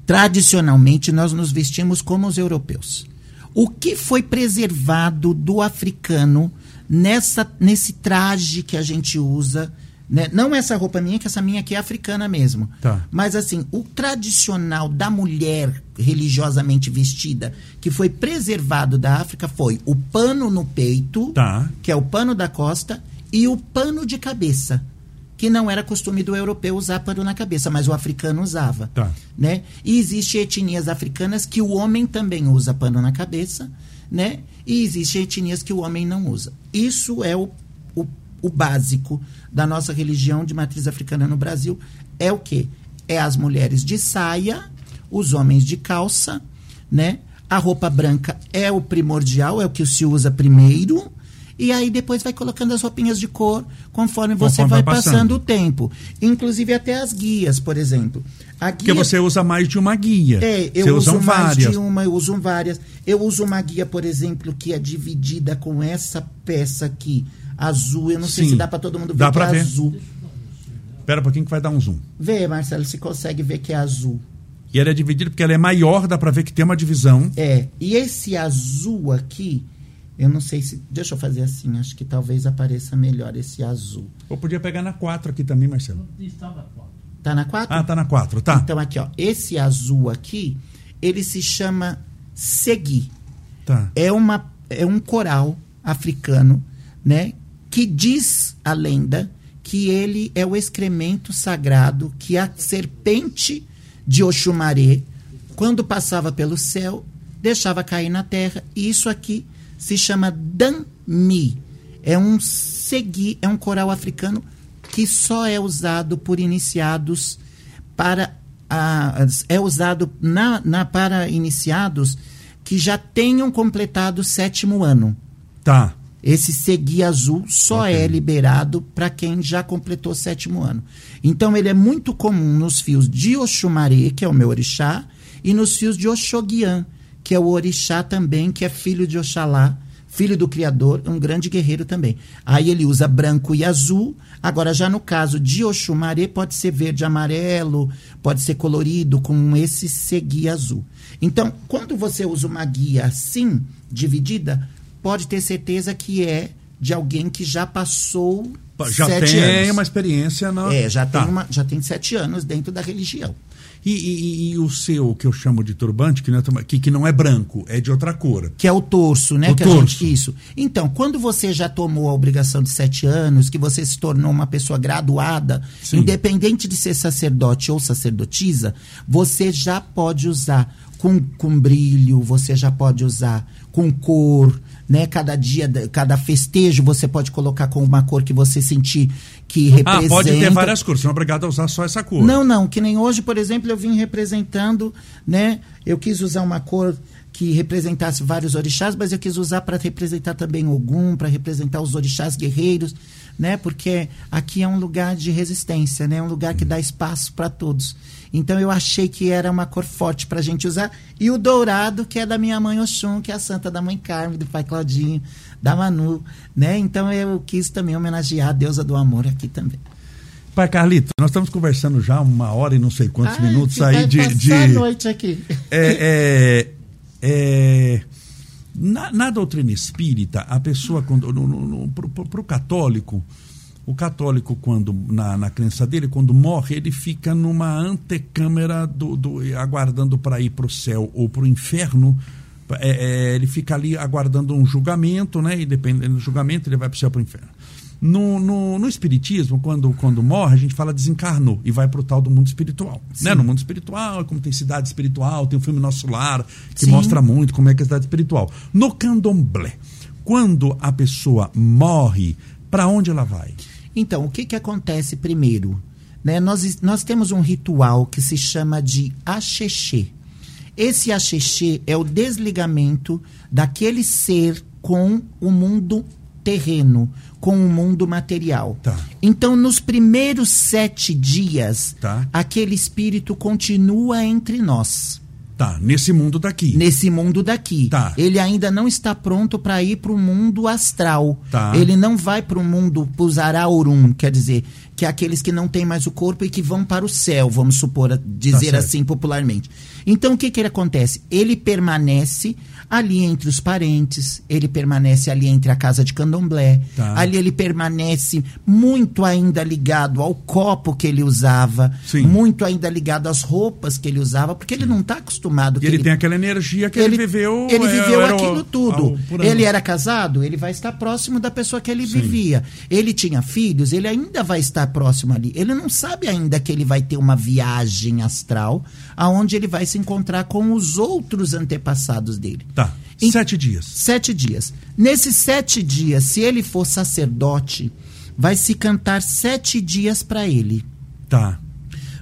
Tradicionalmente nós nos vestimos como os europeus. O que foi preservado do africano nessa nesse traje que a gente usa, né? Não essa roupa minha, que essa minha aqui é africana mesmo. Tá. Mas assim, o tradicional da mulher religiosamente vestida, que foi preservado da África, foi o pano no peito, Tá. que é o pano da costa, e o pano de cabeça, que não era costume do europeu usar pano na cabeça, mas o africano usava. Tá. Né? E existem etnias africanas que o homem também usa pano na cabeça, né? E existem etnias que o homem não usa. Isso é o, o, o básico da nossa religião de matriz africana no Brasil. É o quê? É as mulheres de saia, os homens de calça, né? A roupa branca é o primordial, é o que se usa primeiro. E aí depois vai colocando as roupinhas de cor conforme você Conforme vai vai passando. passando o tempo. Inclusive até as guias, por exemplo. A Porque guia- você usa mais de uma guia. é, eu você uso mais várias. de uma, eu uso várias. Eu uso uma guia, por exemplo, que é dividida com essa peça aqui, azul. Eu não sei Sim. se dá para todo mundo ver Dá que pra é ver. azul. Espera um pouquinho que vai dar um zoom. Vê, Marcelo, se consegue ver que é azul. E ela é dividida porque ela é maior, dá pra ver que tem uma divisão. É, e esse azul aqui, eu não sei se. Deixa eu fazer assim, acho que talvez apareça melhor esse azul. Eu podia pegar na 4 aqui também, Marcelo. Tá na 4? Ah, tá na 4, tá. Então aqui, ó, esse azul aqui, ele se chama segui. Tá. é uma é um coral africano, né, que diz a lenda que ele é o excremento sagrado que a serpente de Oxumaré, quando passava pelo céu, deixava cair na terra, e isso aqui se chama Dami. É um segui, é um coral africano que só é usado por iniciados para a, é usado na, na para iniciados que já tenham completado o sétimo ano. Tá. Esse segui azul só Ok. é liberado para quem já completou o sétimo ano. Então ele é muito comum nos fios de Oxumaré, que é o meu orixá, e nos fios de Oxoguian, que é o orixá também, que é filho de Oxalá, filho do Criador, um grande guerreiro também. Aí ele usa branco e azul. Agora, já no caso de Oxumaré, pode ser verde e amarelo, pode ser colorido com esse segui azul. Então, quando você usa uma guia assim, dividida, pode ter certeza que é de alguém que já passou Já tem anos. uma experiência na. É, já, Tá. tem uma, já tem sete anos dentro da religião. E, e- e o seu, que eu chamo de turbante, que não, é, que, que não é branco, é de outra cor. Que é o torso, né? O que torso. gente- isso. Então, quando você já tomou a obrigação de sete anos, que você se tornou uma pessoa graduada, Sim. independente de ser sacerdote ou sacerdotisa, você já pode usar com, com brilho, você já pode usar com cor, né? Cada dia, cada festejo você pode colocar com uma cor que você sentir que representa. Ah, pode ter várias cores, você não é obrigado a usar só essa cor. Não, não, que nem hoje, por exemplo, eu vim representando, né? Eu quis usar uma cor que representasse vários orixás, mas eu quis usar para representar também Ogum, para representar os orixás guerreiros, né? Porque aqui é um lugar de resistência, né? Um lugar que dá espaço para todos. Então eu achei que era uma cor forte para a gente usar. E o dourado, que é da minha mãe Oxum, que é a santa da mãe Carmen, do pai Claudinho, da Manu, né? Então eu quis também homenagear a deusa do amor aqui também. Pai Carlito, nós estamos conversando já uma hora e não sei quantos Ai, minutos aí de, de. A noite aqui. É, é, é, na, na, doutrina espírita, a pessoa, para o católico, o católico, quando na, na crença dele, quando morre, ele fica numa antecâmara do, do aguardando para ir para o céu ou para o inferno. É, é, ele fica ali aguardando um julgamento, né? E dependendo do julgamento, ele vai para o céu ou para o inferno. No, no, no, Espiritismo, quando, quando morre, a gente fala desencarnou e vai para o tal do mundo espiritual. Né? No mundo espiritual, como tem cidade espiritual, tem o filme Nosso Lar, que Sim. mostra muito como é que é a cidade espiritual. No candomblé, quando a pessoa morre, para onde ela vai? Então, o que, que acontece primeiro? Né? Nós, nós temos um ritual que se chama de axexê. Esse axexê é o desligamento daquele ser com o mundo terreno, com o mundo material. Tá. Então, nos primeiros sete dias, tá. aquele espírito continua entre nós. Tá, nesse mundo daqui. Nesse mundo daqui. Tá. Ele ainda não está pronto para ir para o mundo astral. Tá. Ele não vai para o mundo Pusaraurum, quer dizer, que é aqueles que não têm mais o corpo e que vão para o céu, vamos supor, dizer tá assim popularmente. Então, o que que ele acontece? Ele permanece ali entre os parentes, ele permanece ali entre a casa de candomblé, tá. ali ele permanece muito ainda ligado ao copo que ele usava, Sim. muito ainda ligado às roupas que ele usava, porque ele não está acostumado. E ele, ele, tem aquela energia que ele, ele viveu. Ele viveu é, aquilo tudo. Ao, ele era casado, ele vai estar próximo da pessoa que ele Sim. vivia. Ele tinha filhos, ele ainda vai estar próximo ali. Ele não sabe ainda que ele vai ter uma viagem astral, aonde ele vai se encontrar com os outros antepassados dele. Tá. Em sete dias. Sete dias. Nesses sete dias, se ele for sacerdote, vai se cantar sete dias para ele. Tá.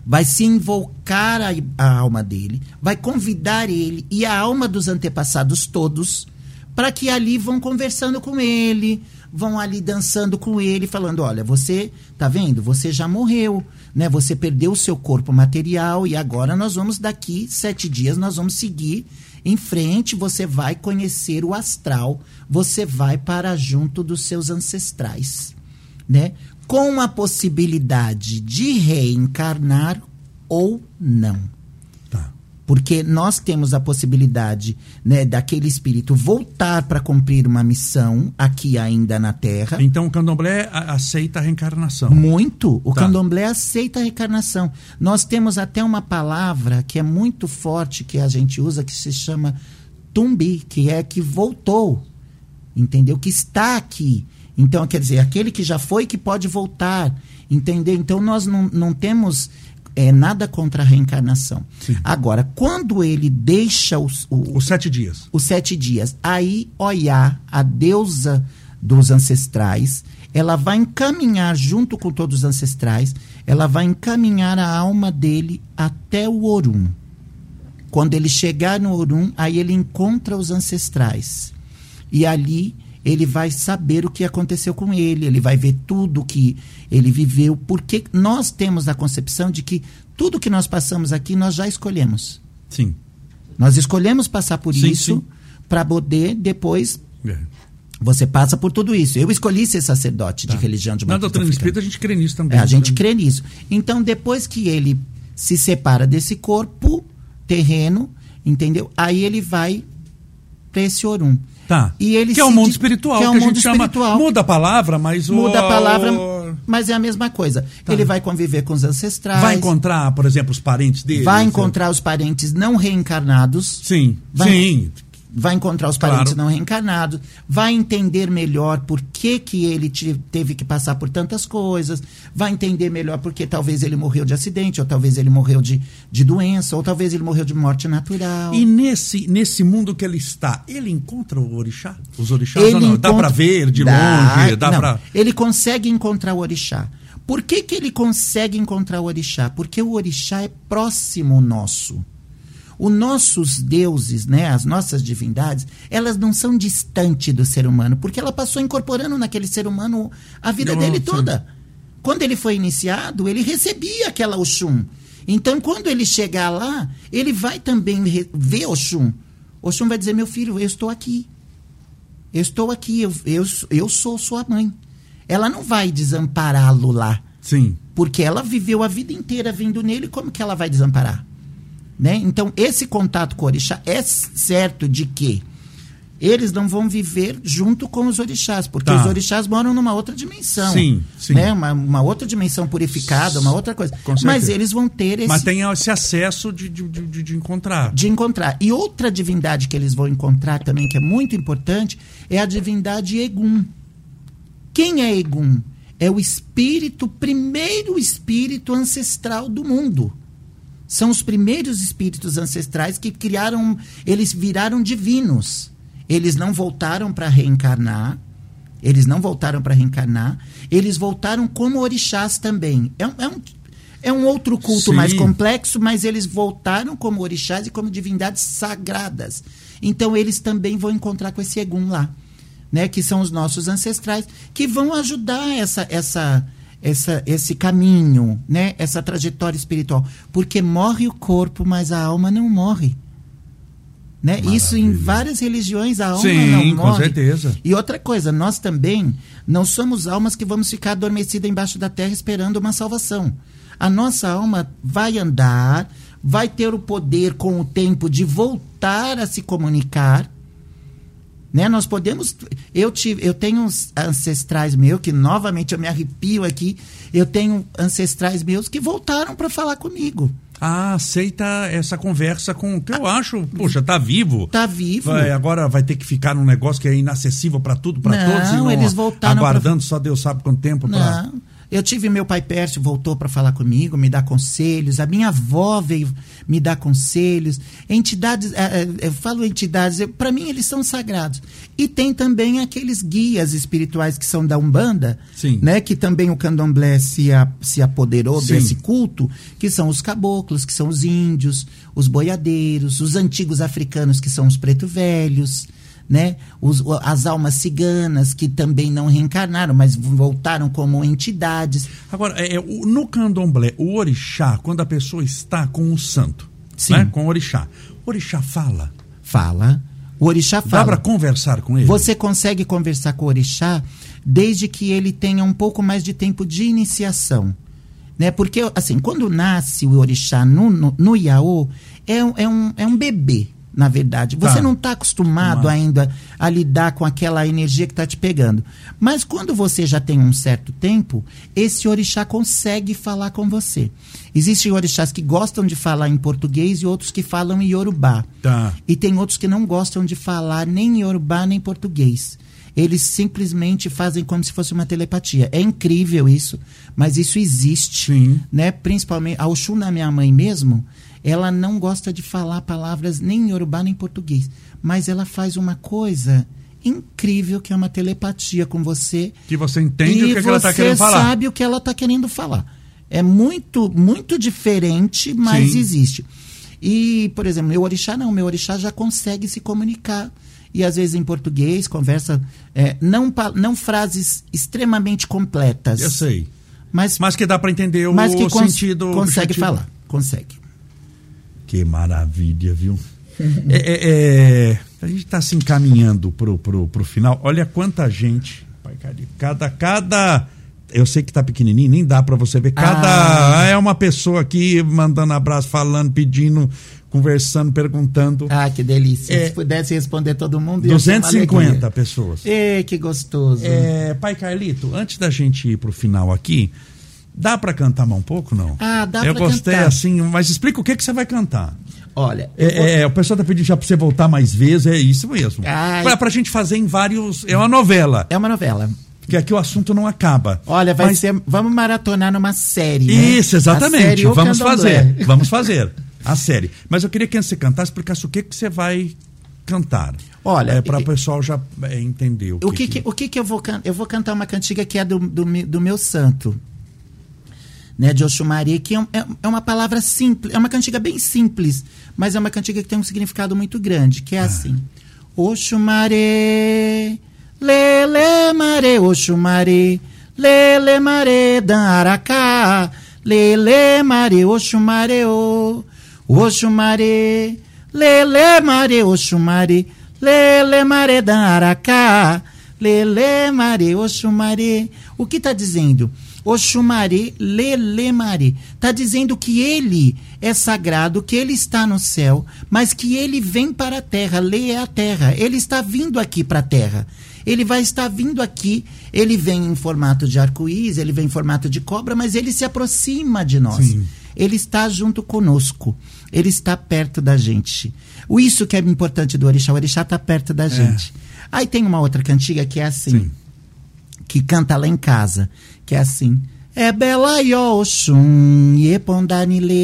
Vai se invocar a, a, alma dele, vai convidar ele e a alma dos antepassados todos para que ali vão conversando com ele, vão ali dançando com ele, falando: olha, você tá vendo? Você já morreu, né? Você perdeu o seu corpo material e agora nós vamos daqui sete dias nós vamos seguir em frente, você vai conhecer o astral, você vai para junto dos seus ancestrais, né? Com a possibilidade de reencarnar ou não. Porque nós temos a possibilidade né, daquele espírito voltar para cumprir uma missão aqui ainda na Terra. Então o candomblé aceita a reencarnação. Muito. O tá. candomblé aceita a reencarnação. Nós temos até uma palavra que é muito forte que a gente usa que se chama tumbi, que é que voltou. Entendeu? Que está aqui. Então, quer dizer, aquele que já foi que pode voltar. Entendeu? Então nós não, não temos é nada contra a reencarnação. Sim. Agora, quando ele deixa os, o, os sete dias, os sete dias, aí Oiá, a deusa dos ancestrais, ela vai encaminhar junto com todos os ancestrais, ela vai encaminhar a alma dele até o Orum. Quando ele chegar no Orum, aí ele encontra os ancestrais. E ali ele vai saber o que aconteceu com ele, ele vai ver tudo que ele viveu, porque nós temos a concepção de que tudo que nós passamos aqui nós já escolhemos. Sim. Nós escolhemos passar por sim, isso para poder depois é. Você passa por tudo isso. Eu escolhi ser sacerdote tá. de religião de Na doutrina espírita a gente crê nisso também. É, a gente né? crê nisso. Então, depois que ele se separa desse corpo terreno, entendeu? Aí ele vai para esse Orum. Tá. E ele que é o mundo espiritual, que, é o mundo a gente espiritual. chama. Muda a palavra, mas o. Muda a palavra, mas é a mesma coisa. Tá. Ele vai conviver com os ancestrais. Vai encontrar, por exemplo, os parentes dele. Vai encontrar os parentes não reencarnados. Sim. Vai, sim. Vai encontrar os parentes Claro. não reencarnados, vai entender melhor por que, que ele te- teve que passar por tantas coisas, vai entender melhor porque talvez ele morreu de acidente, ou talvez ele morreu de, de doença, ou talvez ele morreu de morte natural. E nesse, nesse mundo que ele está, ele encontra o orixá? Os orixás Ele não? Dá encontra- pra ver de Dá, longe? Dá não, pra... Ele consegue encontrar o orixá. Por que, que ele consegue encontrar o orixá? Porque o orixá é próximo nosso. Os nossos deuses, né, as nossas divindades, elas não são distantes do ser humano, porque ela passou incorporando naquele ser humano a vida Não, dele sim. toda. Quando ele foi iniciado, ele recebia aquela Oxum. Então, quando ele chegar lá, ele vai também ver Oxum. Oxum vai dizer: Meu filho, eu estou aqui. Eu estou aqui, eu, eu, eu sou sua mãe. Ela não vai desampará-lo lá, Sim. porque ela viveu a vida inteira vindo nele, como que ela vai desamparar? Né? Então, esse contato com o orixá é certo de que eles não vão viver junto com os orixás, porque Tá. os orixás moram numa outra dimensão. Sim, sim. Né? Uma, uma outra dimensão purificada, uma outra coisa. Mas eles vão ter esse Mas tem esse acesso de, de, de, de encontrar. de encontrar. E outra divindade que eles vão encontrar também, que é muito importante, é a divindade Egum. Quem é Egum? É o espírito, primeiro espírito ancestral do mundo. São os primeiros espíritos ancestrais que criaram, eles viraram divinos. Eles não voltaram para reencarnar. Eles não voltaram para reencarnar. Eles voltaram como orixás também. É um, é um, é um outro culto Sim. mais complexo, mas eles voltaram como orixás e como divindades sagradas. Então eles também vão encontrar com esse Egum lá, né? Que são os nossos ancestrais, que vão ajudar essa, essa, essa, esse caminho, né? Essa trajetória espiritual. Porque morre o corpo, mas a alma não morre. Né? Isso em várias religiões a alma Sim, não com morre. certeza. E outra coisa, nós também não somos almas que vamos ficar adormecidas embaixo da terra esperando uma salvação. A nossa alma vai andar, vai ter o poder com o tempo de voltar a se comunicar. Né? Nós podemos. Eu, tive, eu tenho uns ancestrais meus, que novamente eu me arrepio aqui. Eu tenho ancestrais meus que voltaram para falar comigo. Ah, aceita essa conversa com que eu acho, poxa, tá vivo. Tá vivo. Vai, agora vai ter que ficar num negócio que é inacessível para tudo, para todos. e não eles voltaram pra- Aguardando só Deus sabe quanto tempo. pra- Não. Eu tive meu pai Pércio, voltou para falar comigo, me dar conselhos. A minha avó veio me dar conselhos. Entidades, eh, eh, eu falo entidades, para mim eles são sagrados. E tem também aqueles guias espirituais que são da Umbanda, Sim. né? Que também o candomblé se, a- se apoderou Sim. desse culto, que são os caboclos, que são os índios, os boiadeiros, os antigos africanos, que são os preto velhos né? Os, as almas ciganas que também não reencarnaram, mas voltaram como entidades. Agora, é, é, no candomblé, o orixá, quando a pessoa está com o santo, Sim. né? com o orixá, o orixá fala. Fala. O orixá Dá fala. para conversar com ele? Você consegue conversar com o orixá desde que ele tenha um pouco mais de tempo de iniciação. Né? Porque, assim, quando nasce o orixá no, no, no Iaô, é, é, um, é um bebê, na verdade. Você Tá. não está acostumado ainda a lidar com aquela energia que está te pegando. Mas quando você já tem um certo tempo, esse orixá consegue falar com você. Existem orixás que gostam de falar em português e outros que falam em iorubá. Tá. E tem outros que não gostam de falar nem iorubá nem português. Eles simplesmente fazem como se fosse uma telepatia. É incrível isso, mas isso existe. Sim. Né? Principalmente, a Oxum da minha mãe mesmo, ela não gosta de falar palavras nem em iorubá nem em português. Mas ela faz uma coisa incrível que é uma telepatia com você. Que você entende o que, é que ela está você querendo falar. sabe o que ela está querendo falar. É muito, muito diferente, mas Sim. existe. E, por exemplo, meu orixá não, meu orixá já consegue se comunicar. E às vezes em português, conversa, é, não, não frases extremamente completas. Eu sei. Mas, Mas que dá para entender o mas que cons- sentido. consegue objetivo. falar. Consegue. Que maravilha, viu? É, é, é, a gente está se encaminhando pro, pro, pro final. Olha quanta gente. Pai? Cada, cada. Eu sei que tá pequenininho, nem dá para você ver. Cada. Ah. É uma pessoa aqui mandando abraço, falando, pedindo, conversando, perguntando. Ah, que delícia. É. Se pudesse responder todo mundo, ia ser uma 250 alegria. pessoas. Ê, que gostoso. É, pai Carlito, antes da gente ir pro final aqui, dá para cantar mais um pouco, não? Ah, dá Eu pra gostei cantar. assim, mas explica o que, que você vai cantar. Olha, É, vou- é, o pessoal tá pedindo já pra você voltar mais vezes, é isso mesmo. Ai. Pra, pra gente fazer em vários. É uma novela, é uma novela. porque aqui o assunto não acaba. Olha, vai Mas- ser. Vamos maratonar numa série. né? Isso, exatamente. série Vamos fazer. (laughs) Vamos fazer. A série. Mas eu queria que antes você cantar, explicasse o que, que você vai cantar. Olha, É, para o pessoal já é, entender o que. O que, que, o que, que eu vou cantar? Eu vou cantar uma cantiga que é do, do, do meu santo, né, de Oxumaré, que é, é- é uma palavra simples, é uma cantiga bem simples, mas é uma cantiga que tem um significado muito grande, que é assim. Oxumaré, lele mare, Oxumaré, lele mare, dan aracá, lele mare, Oxumaré, o, Oxumaré, lele mare, Oxumaré, lele mare, dan aracá, lele mare, Oxumaré. O que está dizendo? Oxumaré, Lelemare. Está dizendo que ele é sagrado, que ele está no céu, mas que ele vem para a terra. Lê é a terra. Ele está vindo aqui para a terra. Ele vai estar vindo aqui. Ele vem em formato de arco-íris, ele vem em formato de cobra, mas ele se aproxima de nós. Sim. Ele está junto conosco. Ele está perto da gente. O isso que é importante do orixá. O orixá está perto da gente. Aí tem uma outra cantiga que é assim Sim. que canta lá em casa, que é assim. É bela Yoshun, Yepondanile.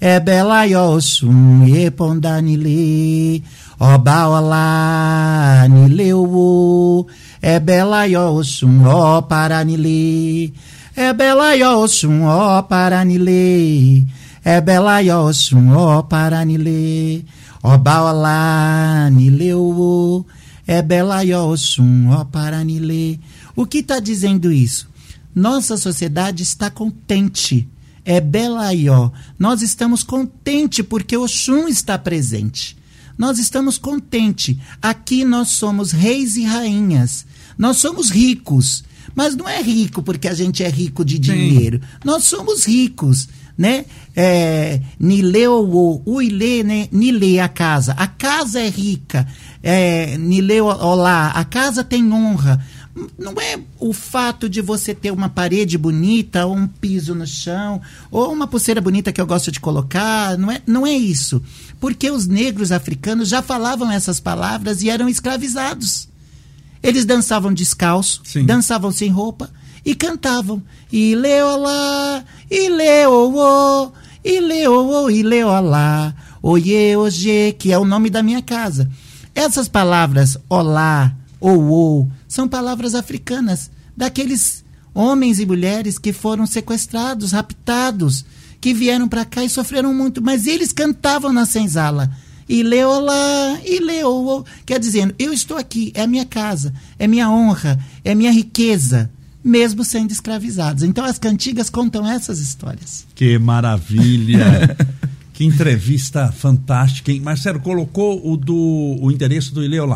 É bela Yoshun, Yepondanile. Oba olá, Nileu. É bela Yoshun, ó Paranile. É bela Yoshun, ó Paranile. É bela Yoshun, ó Paranile. Oba olá, Nileu. É bela Yoshun, ó Paranile. O que está dizendo isso? Nossa sociedade está contente. É bela Ió. Nós estamos contentes porque Oxum está presente. Nós estamos contentes. Aqui nós somos reis e rainhas. Nós somos ricos. Mas não é rico porque a gente é rico de dinheiro. Nós somos ricos, né? É, Nileu, uile, né? Nile, a casa. A casa é rica. É, Nileu, olá. A casa tem honra. Não é o fato de você ter uma parede bonita, ou um piso no chão, ou uma pulseira bonita que eu gosto de colocar. Não é, não é isso. Porque os negros africanos já falavam essas palavras e eram escravizados. Eles dançavam descalço, Sim. dançavam sem roupa e cantavam. Ileolá, ileoô, ileoô, ileolá, oie, oje, que é o nome da minha casa. Essas palavras, olá, ou, são palavras africanas, daqueles homens e mulheres que foram sequestrados, raptados, que vieram para cá e sofreram muito, mas eles cantavam na senzala. Ileolá, Ileoô, quer dizer, eu estou aqui, é minha casa, é minha honra, é minha riqueza, mesmo sendo escravizados. Então as cantigas contam essas histórias. Que maravilha! (laughs) que entrevista fantástica, hein? Marcelo, colocou o do o endereço do Ileu.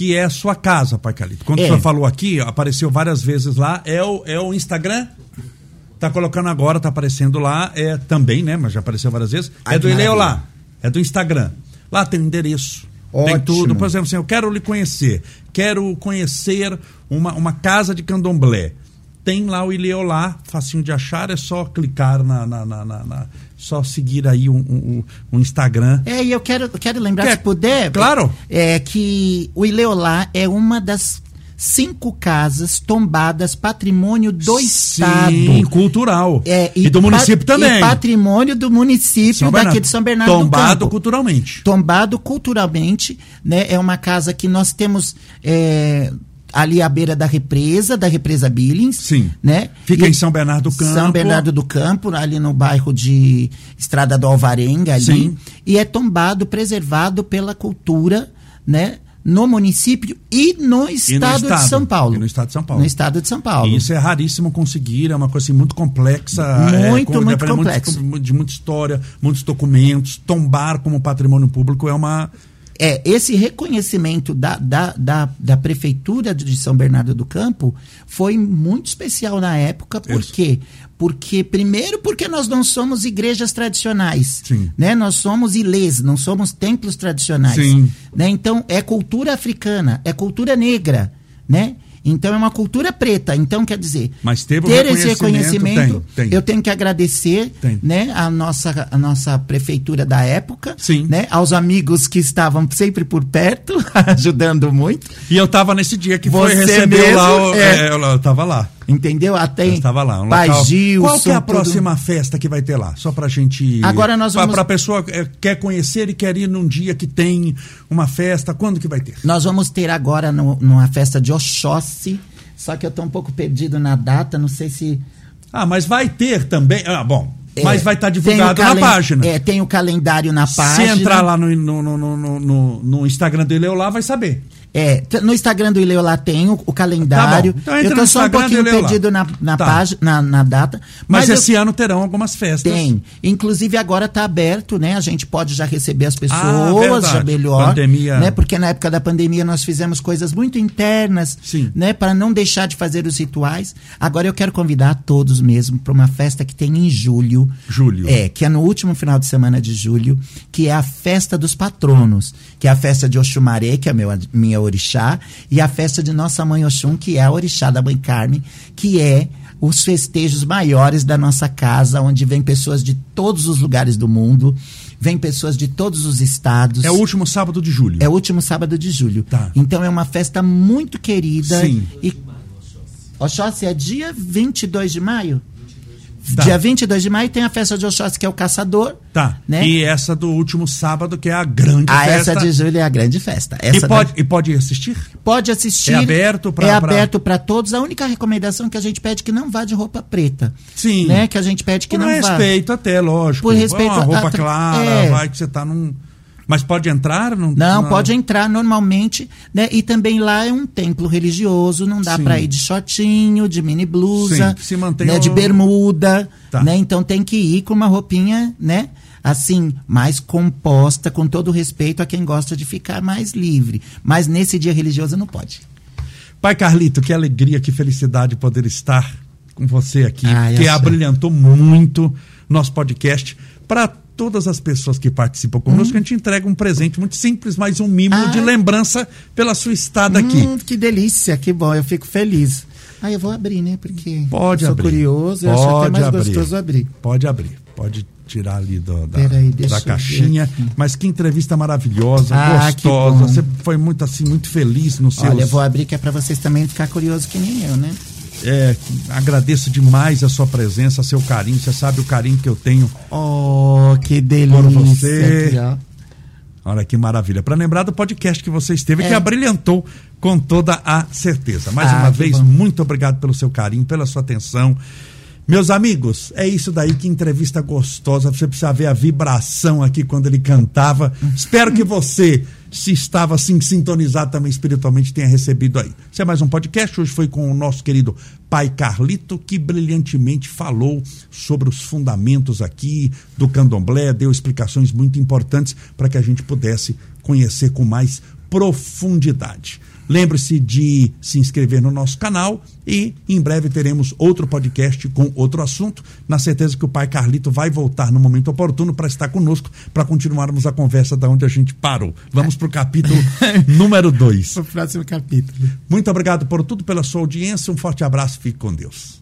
Que é a sua casa, Pai Calito. Quando É. o senhor falou aqui, apareceu várias vezes lá. É o, é o Instagram? Tá colocando agora, tá aparecendo lá. É também, né? Mas já apareceu várias vezes. É do Ileu lá. É do Instagram. Lá tem o endereço. Tem Ótimo. tudo. Por exemplo, assim, eu quero lhe conhecer. Quero conhecer uma, uma casa de candomblé. Tem lá o Ileolá, facinho de achar, é só clicar na. na, na, na- na- só seguir aí o um, um, um Instagram. É, e eu quero, quero lembrar, Quer- se puder, Claro. é que o Ileolá é uma das cinco casas tombadas patrimônio do Sim, Estado. cultural. É, e, do pa- município também. E patrimônio do município São daqui Bernardo. de São Bernardo Tombado do culturalmente. Tombado culturalmente, né? É uma casa que nós temos é, ali à beira da represa, da represa Billings. Sim. Né? Fica E- em São Bernardo do Campo. São Bernardo do Campo, ali no bairro de Estrada do Alvarenga, ali. Sim. E é tombado, preservado pela cultura, né? No município e no estado, estado. de São Paulo. E no estado de São Paulo. No estado de São Paulo. E isso é raríssimo conseguir, é uma coisa assim, muito complexa. Muito, é, com- muito complexa. De muita história, muitos documentos. Tombar como patrimônio público é uma. É, esse reconhecimento da, da, da, da Prefeitura de São Bernardo do Campo foi muito especial na época, por Isso. quê? Porque, primeiro, porque nós não somos igrejas tradicionais. Sim. Né? Nós somos ilês, não somos templos tradicionais. Sim. Né? Então, é cultura africana, é cultura negra. Né? Então é uma cultura preta. Então quer dizer, Mas ter esse reconhecimento, reconhecimento, tem, tem. eu tenho que agradecer, Tem. né, a nossa a nossa prefeitura da época, Sim. né, aos amigos que estavam sempre por perto, (laughs) ajudando muito. E eu tava nesse dia que foi Você recebeu mesmo, lá. O, é. é, eu, eu tava lá. Entendeu? Até Eu estava lá. Um Pai local. Gilson, Qual que é a tudo. próxima festa que vai ter lá? Só pra gente. Agora nós vamos- Pra pessoa que quer conhecer e quer ir num dia que tem uma festa, quando que vai ter? Nós vamos ter agora no, numa festa de Oxóssi, só que eu tô um pouco perdido na data, não sei se Ah, mas vai ter também. Ah, bom. É, mas vai estar o divulgado na página. É, tem o calendário na Se página. entrar lá no, no, no, no, no- no Instagram dele eu lá, vai saber. É, no Instagram do Ileu lá tem o, o calendário. Tá. Então eu tô só um Instagram pouquinho perdido na, na Tá. página, na, na data. Mas, eu- esse ano terão algumas festas. Tem. Inclusive agora está aberto, né? A gente pode já receber as Ah, pessoas, verdade. já melhor. Pandemia. Né? Porque na época da pandemia nós fizemos coisas muito internas, Sim. né? Para não deixar de fazer os rituais. Agora eu quero convidar todos mesmo para uma festa que tem em julho. Julho. É, que é no último final de semana de julho, que é a festa dos patronos, que é a festa de Oxumaré, que é meu, minha orixá, e a festa de Nossa Mãe Oxum, que é a orixá da Mãe Carme, que é os festejos maiores da nossa casa, onde vem pessoas de todos os lugares do mundo, vem pessoas de todos os estados. É o último sábado de julho. É o último sábado de julho. Tá. Então é uma festa muito querida. Sim. E Oxóssi é dia 22 de maio? Tá. Dia 22 de maio tem a festa de Oxóssi, que é o caçador. Tá. Né? E essa do último sábado, que é a grande Ah, festa. essa de julho é a grande festa. E Essa pode, da- e pode assistir? pode assistir. É aberto pra- É aberto para todos. A única recomendação que a gente pede é que não vá de roupa preta. Sim. Né? Que a gente pede que Por não vá. respeito até, lógico. Por respeito Uma a- roupa a clara, é. vai que você tá num... Mas pode entrar? Não, Não, pode entrar normalmente, né? E também lá é um templo religioso, não dá para ir de shortinho, de mini blusa, Sim, né? de bermuda, Tá. né? Então tem que ir com uma roupinha, né? Assim, mais composta, com todo respeito a quem gosta de ficar mais livre. Mas nesse dia religioso não pode. Pai Carlito, que alegria, que felicidade poder estar com você aqui, Ai, que achei. abrilhantou muito nosso podcast. Para todas as pessoas que participam conosco, a gente entrega um presente muito simples, mas um mimo de lembrança pela sua estada aqui. Hum, que delícia, que bom, eu fico feliz. Ah, eu vou abrir, né? Porque Pode eu sou abrir. curioso, eu acho até Pode mais abrir. gostoso abrir. Pode abrir, pode tirar ali do- da, deixa da caixinha. aqui. Mas que entrevista maravilhosa, Ah, gostosa. Você foi muito assim, muito feliz no seu. Olha, eu vou abrir que é para vocês também ficar curioso que nem eu, né? É, agradeço demais a sua presença, seu carinho. Você sabe o carinho que eu tenho. Oh, que delícia. Por você. Aqui. Olha que maravilha. Para lembrar do podcast que você esteve, que É. abrilhantou com toda a certeza. Mais Ah, uma que vez, bom. muito obrigado pelo seu carinho, pela sua atenção. Meus amigos, é isso daí, que entrevista gostosa. Você precisa ver a vibração aqui quando ele cantava. Espero que você, se estava assim sintonizado também espiritualmente, tenha recebido aí. Isso é mais um podcast. Hoje foi com o nosso querido pai Carlito, que brilhantemente falou sobre os fundamentos aqui do candomblé, deu explicações muito importantes para que a gente pudesse conhecer com mais profundidade. Lembre-se de se inscrever no nosso canal e em breve teremos outro podcast com outro assunto. Na certeza que o pai Carlito vai voltar no momento oportuno para estar conosco para continuarmos a conversa da onde a gente parou. Vamos para o capítulo (laughs) número 2. O próximo capítulo. Muito obrigado por tudo, pela sua audiência. Um forte abraço. Fique com Deus.